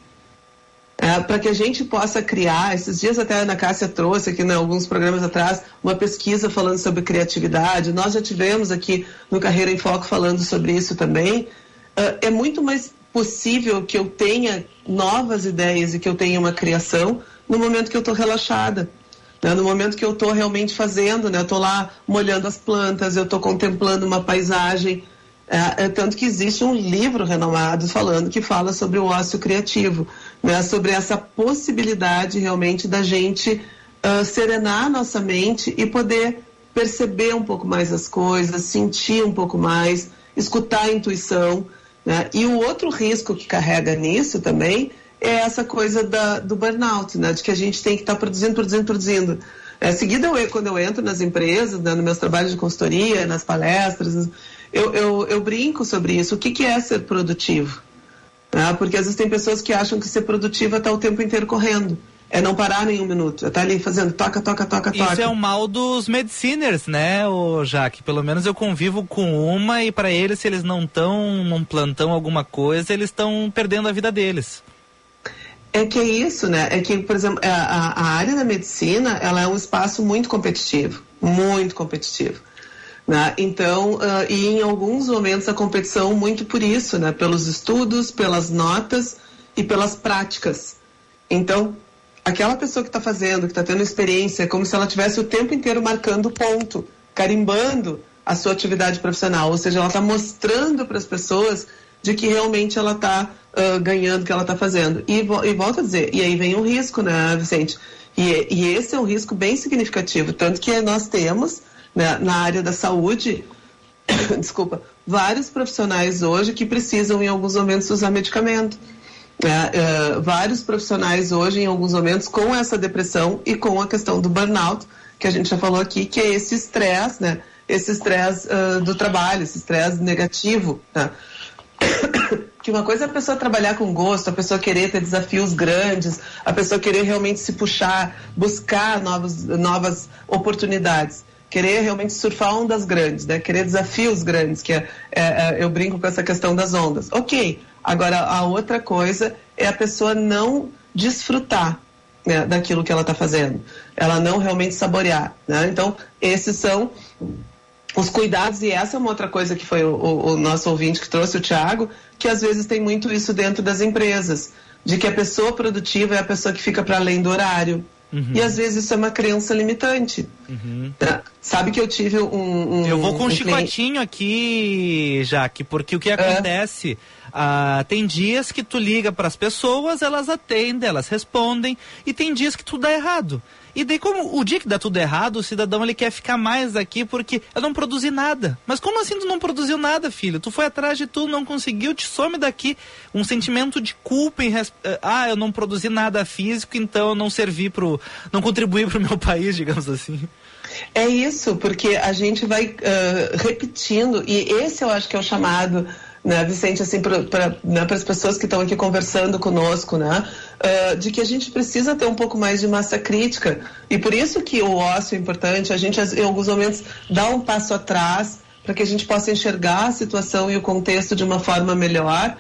Speaker 16: É, para que a gente possa criar, esses dias até a Ana Cássia trouxe aqui né, alguns programas atrás uma pesquisa falando sobre criatividade, nós já tivemos aqui no Carreira em Foco falando sobre isso também. É, é muito mais possível que eu tenha novas ideias e que eu tenha uma criação no momento que eu estou relaxada. Né? No momento que eu estou realmente fazendo, né? eu estou lá molhando as plantas, eu estou contemplando uma paisagem. É, é, tanto que existe um livro renomado falando que fala sobre o ócio criativo, né? sobre essa possibilidade realmente da gente uh, serenar nossa mente e poder perceber um pouco mais as coisas, sentir um pouco mais, escutar a intuição. Né? E o outro risco que carrega nisso também é essa coisa da, do burnout, né? De que a gente tem que estar tá produzindo, produzindo, produzindo. É, seguida, eu, quando eu entro nas empresas, né, nos meus trabalhos de consultoria, nas palestras, eu, eu, eu brinco sobre isso. O que, que é ser produtivo? Né? Porque às vezes tem pessoas que acham que ser produtiva está o tempo inteiro correndo. é não parar nenhum minuto. É estar tá ali fazendo toca, toca, toca,
Speaker 3: toca.
Speaker 16: Isso
Speaker 3: é o mal dos mediciners, né, o Jaque? Pelo menos eu convivo com uma e para eles, se eles não estão num plantão alguma coisa, eles estão perdendo a vida deles.
Speaker 16: É que é isso, né? É que, por exemplo, a, a área da medicina, ela é um espaço muito competitivo, muito competitivo. Né? Então, uh, e em alguns momentos a competição muito por isso, né? Pelos estudos, pelas notas e pelas práticas. Então, aquela pessoa que está fazendo, que está tendo experiência, é como se ela tivesse o tempo inteiro marcando ponto, carimbando a sua atividade profissional, ou seja, ela está mostrando para as pessoas de que realmente ela está uh, ganhando o que ela está fazendo. E, e volto a dizer, e aí vem um risco, né, Vicente? E, e esse é um risco bem significativo, tanto que nós temos né, na área da saúde, desculpa, vários profissionais hoje que precisam em alguns momentos usar medicamento é, é, vários profissionais hoje, em alguns momentos, com essa depressão e com a questão do burnout, que a gente já falou aqui, que é esse estresse, né? Esse estresse uh, do trabalho, esse estresse negativo. Né? que uma coisa é a pessoa trabalhar com gosto, a pessoa querer ter desafios grandes, a pessoa querer realmente se puxar, buscar novos, novas oportunidades querer realmente surfar ondas grandes, né? Querer desafios grandes, que é, é, é, eu brinco com essa questão das ondas. Ok, Agora, a outra coisa é a pessoa não desfrutar né, daquilo que ela está fazendo, ela não realmente saborear. Né? Então, esses são os cuidados, e essa é uma outra coisa que foi o, o, nosso ouvinte que trouxe, o Tiago, que às vezes tem muito isso dentro das empresas, de que a pessoa produtiva é a pessoa que fica para além do horário. Uhum. E às vezes isso é uma crença limitante. Uhum. Tá? Sabe que eu tive um. um
Speaker 3: eu vou com
Speaker 16: um,
Speaker 3: um chicotinho aqui, Jaque, porque o que acontece. É ah, tem dias que tu liga para as pessoas, elas atendem, elas respondem, e tem dias que tudo dá errado. E daí, como o dia que dá tudo errado, o cidadão ele quer ficar mais aqui porque eu não produzi nada. Mas como assim tu não produziu nada, filho? Tu foi atrás de tudo, não conseguiu, te some daqui. Um sentimento de culpa em res... ah, eu não produzi nada físico, então eu não servi pro. não contribuí pro meu país, digamos assim.
Speaker 16: É isso, porque a gente vai uh, repetindo, e esse eu acho que é o chamado né, Vicente, assim, para né, as pessoas que estão aqui conversando conosco, né, uh, de que a gente precisa ter um pouco mais de massa crítica. E por isso que o ócio é importante, a gente, em alguns momentos, dá um passo atrás para que a gente possa enxergar a situação e o contexto de uma forma melhor,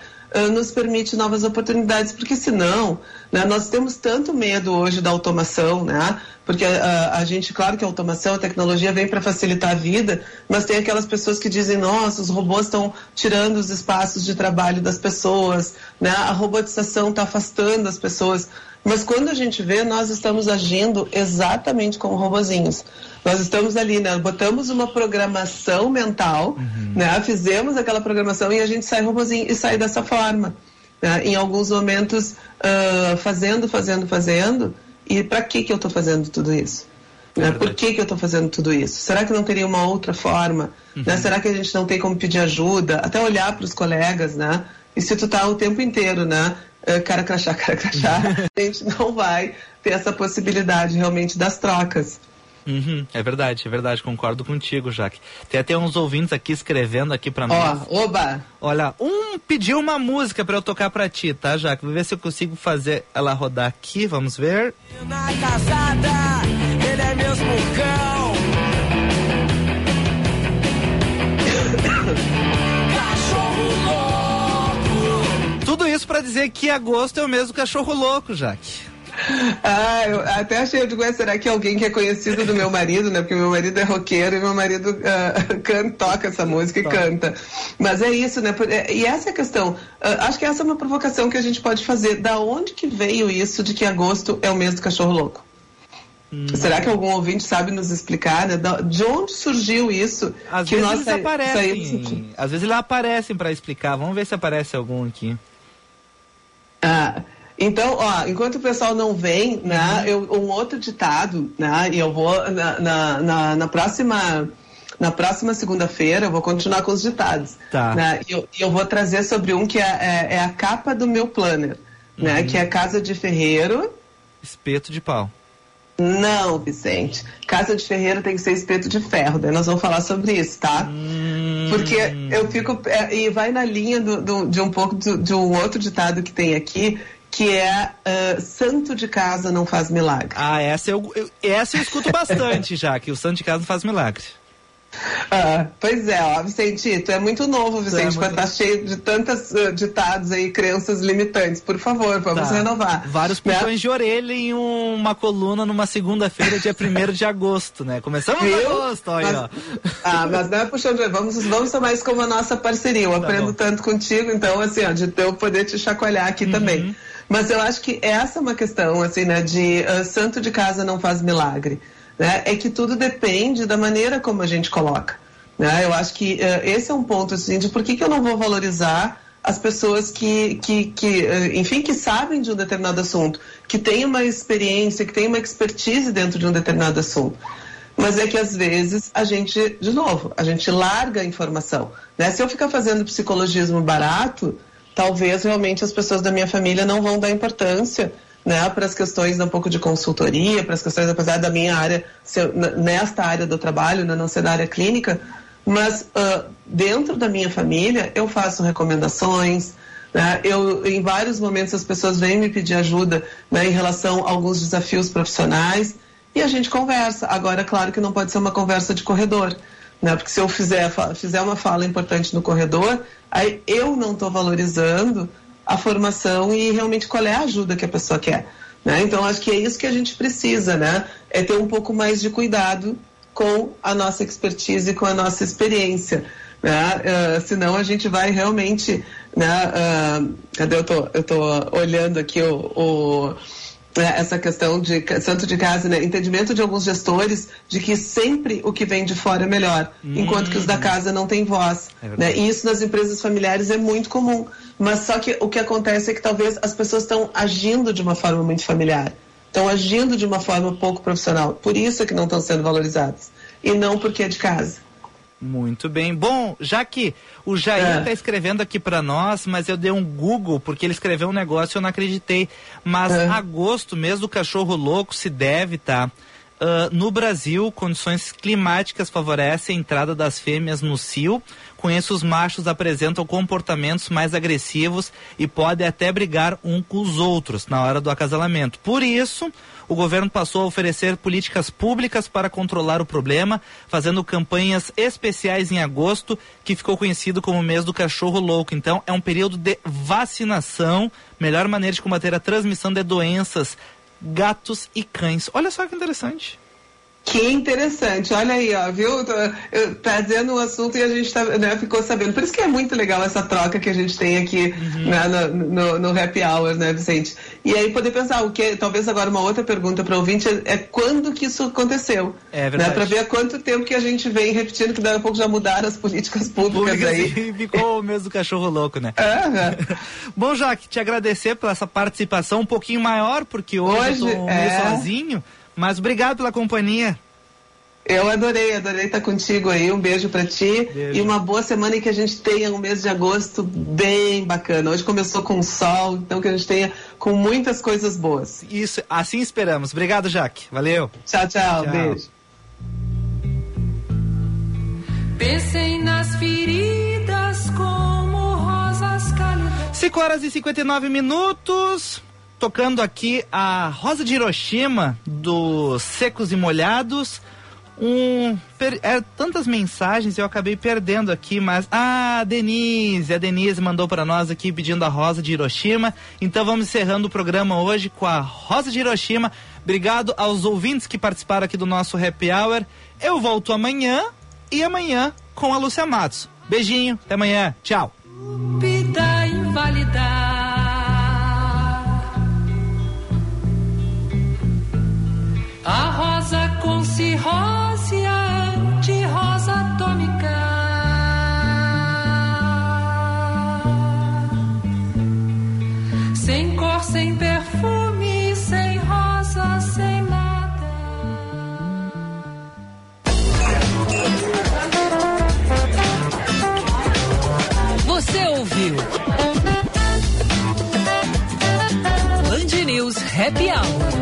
Speaker 16: nos permite novas oportunidades, porque senão, né, nós temos tanto medo hoje da automação, né, porque a, a, gente, claro que a automação, a tecnologia vem para facilitar a vida, mas tem aquelas pessoas que dizem, nossa, os robôs estão tirando os espaços de trabalho das pessoas, né? a robotização está afastando as pessoas. Mas quando a gente vê, nós estamos agindo exatamente como robozinhos. Nós estamos ali, né? Botamos uma programação mental, uhum. né? Fizemos aquela programação e a gente sai robozinho e sai dessa forma. Né? Em alguns momentos, uh, fazendo, fazendo, fazendo, e para que, que eu estou fazendo tudo isso? Né? Por que, que eu estou fazendo tudo isso? Será que não teria uma outra forma? Né? Uhum. Né? Será que a gente não tem como pedir ajuda? Até olhar para os colegas, né? E se tu tá o tempo inteiro, né? Eh, cara crachá, cara crachá, a gente não vai ter essa possibilidade realmente das trocas.
Speaker 3: Uhum, é verdade, é verdade, concordo contigo, Jaque. Tem até uns ouvintes aqui escrevendo aqui para nós.
Speaker 16: Ó, oba!
Speaker 3: Olha, um pediu uma música para eu tocar para ti, tá, Jaque? Vou ver se eu consigo fazer ela rodar aqui, vamos ver. Na casada, ele é mesmo cão. cachorro louco. Tudo isso para dizer que agosto é o mesmo cachorro louco, Jaque.
Speaker 16: Ah, eu até achei, eu digo, será que alguém que é conhecido do meu marido, né? Porque meu marido é roqueiro e meu marido uh, canta, toca essa música e canta. Mas é isso, né? É, e essa é a questão. Uh, acho que essa é uma provocação que a gente pode fazer. Da onde que veio isso de que agosto é o mês do cachorro louco? Hum. Será que algum ouvinte sabe nos explicar, né? De onde surgiu isso?
Speaker 3: Às
Speaker 16: que
Speaker 3: vezes eles aparecem. Às vezes eles aparecem para explicar. Vamos ver se aparece algum aqui.
Speaker 16: Ah, então, ó, enquanto o pessoal não vem, né, uhum. eu, um outro ditado, né, e eu vou na, na, na, na próxima na próxima segunda-feira eu vou continuar com os ditados.
Speaker 3: Tá.
Speaker 16: Né? E eu, eu, vou trazer sobre um que é, é, é a capa do meu planner, né? Uhum. Que é Casa de Ferreiro.
Speaker 3: Espeto de pau.
Speaker 16: Não, Vicente. Casa de Ferreiro tem que ser espeto de ferro. Daí nós vamos falar sobre isso, tá?
Speaker 3: Hum.
Speaker 16: Porque eu fico. É, e vai na linha do, do, de um pouco do, de um outro ditado que tem aqui, que é uh, santo de casa não faz milagre.
Speaker 3: Ah, essa eu, eu, essa eu escuto bastante já, que o santo de casa não faz milagre.
Speaker 16: Ah, pois é, ó, Vicente, tu é muito novo, Vicente, é estar tá cheio de tantas uh, ditados aí, crenças limitantes. Por favor, vamos tá. renovar.
Speaker 3: Vários né? puxões de orelha em uma coluna numa segunda-feira, dia 1 de agosto, né? Começamos em agosto, aí,
Speaker 16: mas,
Speaker 3: ó.
Speaker 16: Ah, mas não é puxão de orelha, vamos, vamos tomar isso como a nossa parceria. Eu tá aprendo bom. tanto contigo, então, assim, ó, de eu poder te chacoalhar aqui uhum. também. Mas eu acho que essa é uma questão, assim, né, de uh, santo de casa não faz milagre né, é que tudo depende da maneira como a gente coloca. Né? Eu acho que uh, esse é um ponto assim, de por que, que eu não vou valorizar as pessoas que, que, que uh, enfim, que sabem de um determinado assunto, que têm uma experiência, que têm uma expertise dentro de um determinado assunto. Mas é que às vezes a gente, de novo, a gente larga a informação. Né? Se eu ficar fazendo psicologismo barato, talvez realmente as pessoas da minha família não vão dar importância né, para as questões um pouco de consultoria, para as questões, apesar da minha área, ser, nesta área do trabalho, né, não ser na área clínica, mas uh, dentro da minha família eu faço recomendações, né, eu, em vários momentos as pessoas vêm me pedir ajuda né, em relação a alguns desafios profissionais e a gente conversa. Agora, claro que não pode ser uma conversa de corredor, né, porque se eu fizer, fizer uma fala importante no corredor, aí eu não estou valorizando a formação e realmente qual é a ajuda que a pessoa quer. Né? Então, acho que é isso que a gente precisa, né? É ter um pouco mais de cuidado com a nossa expertise, com a nossa experiência. Né? Uh, senão a gente vai realmente. Né? Uh, cadê? Eu tô, eu tô olhando aqui o, o essa questão de santo de casa, né? entendimento de alguns gestores de que sempre o que vem de fora é melhor, hum. enquanto que os da casa não têm voz. É né? E isso nas empresas familiares é muito comum. Mas só que o que acontece é que talvez as pessoas estão agindo de uma forma muito familiar, estão agindo de uma forma pouco profissional. Por isso é que não estão sendo valorizadas. E não porque é de casa.
Speaker 3: Muito bem. Bom, já que o Jair está é. escrevendo aqui para nós, mas eu dei um Google porque ele escreveu um negócio e eu não acreditei. Mas é. agosto, mês do cachorro louco, se deve, tá? Uh, no Brasil, condições climáticas favorecem a entrada das fêmeas no cio. Com isso, os machos apresentam comportamentos mais agressivos e podem até brigar um com os outros na hora do acasalamento. Por isso, o governo passou a oferecer políticas públicas para controlar o problema, fazendo campanhas especiais em agosto, que ficou conhecido como mês do cachorro louco. Então, é um período de vacinação, melhor maneira de combater a transmissão de doenças, gatos e cães. Olha só que interessante.
Speaker 16: Que interessante, olha aí, ó, viu? Trazendo o assunto e a gente tá, né, ficou sabendo. Por isso que é muito legal essa troca que a gente tem aqui uhum. né, no, no, no, Happy Hour, né, Vicente? E aí poder pensar, o que talvez agora uma outra pergunta para o ouvinte é, é, quando que isso aconteceu?
Speaker 3: É verdade.
Speaker 16: Né, para ver há quanto tempo que a gente vem repetindo que daqui a pouco já mudaram as políticas públicas, públicas aí.
Speaker 3: E ficou o mesmo cachorro louco, né? Uhum. Bom, Jaque, te agradecer pela essa participação um pouquinho maior, porque hoje, hoje eu tô é... meio sozinho. Mas obrigado pela companhia.
Speaker 16: Eu adorei, adorei estar contigo aí. Um beijo para ti beijo. e uma boa semana e que a gente tenha um mês de agosto bem bacana. Hoje começou com sol, então que a gente tenha com muitas coisas boas.
Speaker 3: Isso, assim esperamos. Obrigado, Jaque. Valeu.
Speaker 16: Tchau, tchau. tchau. Beijo.
Speaker 2: Pensem nas feridas como rosas cálidas.
Speaker 3: 5 horas e 59 minutos tocando aqui a Rosa de Hiroshima dos Secos e Molhados. Um, per, é, tantas mensagens eu acabei perdendo aqui, mas ah, a Denise, a Denise mandou para nós aqui pedindo a Rosa de Hiroshima. Então vamos encerrando o programa hoje com a Rosa de Hiroshima. Obrigado aos ouvintes que participaram aqui do nosso Happy Hour. Eu volto amanhã e amanhã com a Lúcia Matos. Beijinho, até amanhã. Tchau.
Speaker 2: A rosa com cirrose, a anti-rosa atômica. Sem cor, sem perfume, sem rosa, sem nada.
Speaker 1: Você ouviu? Band News Happy Hour.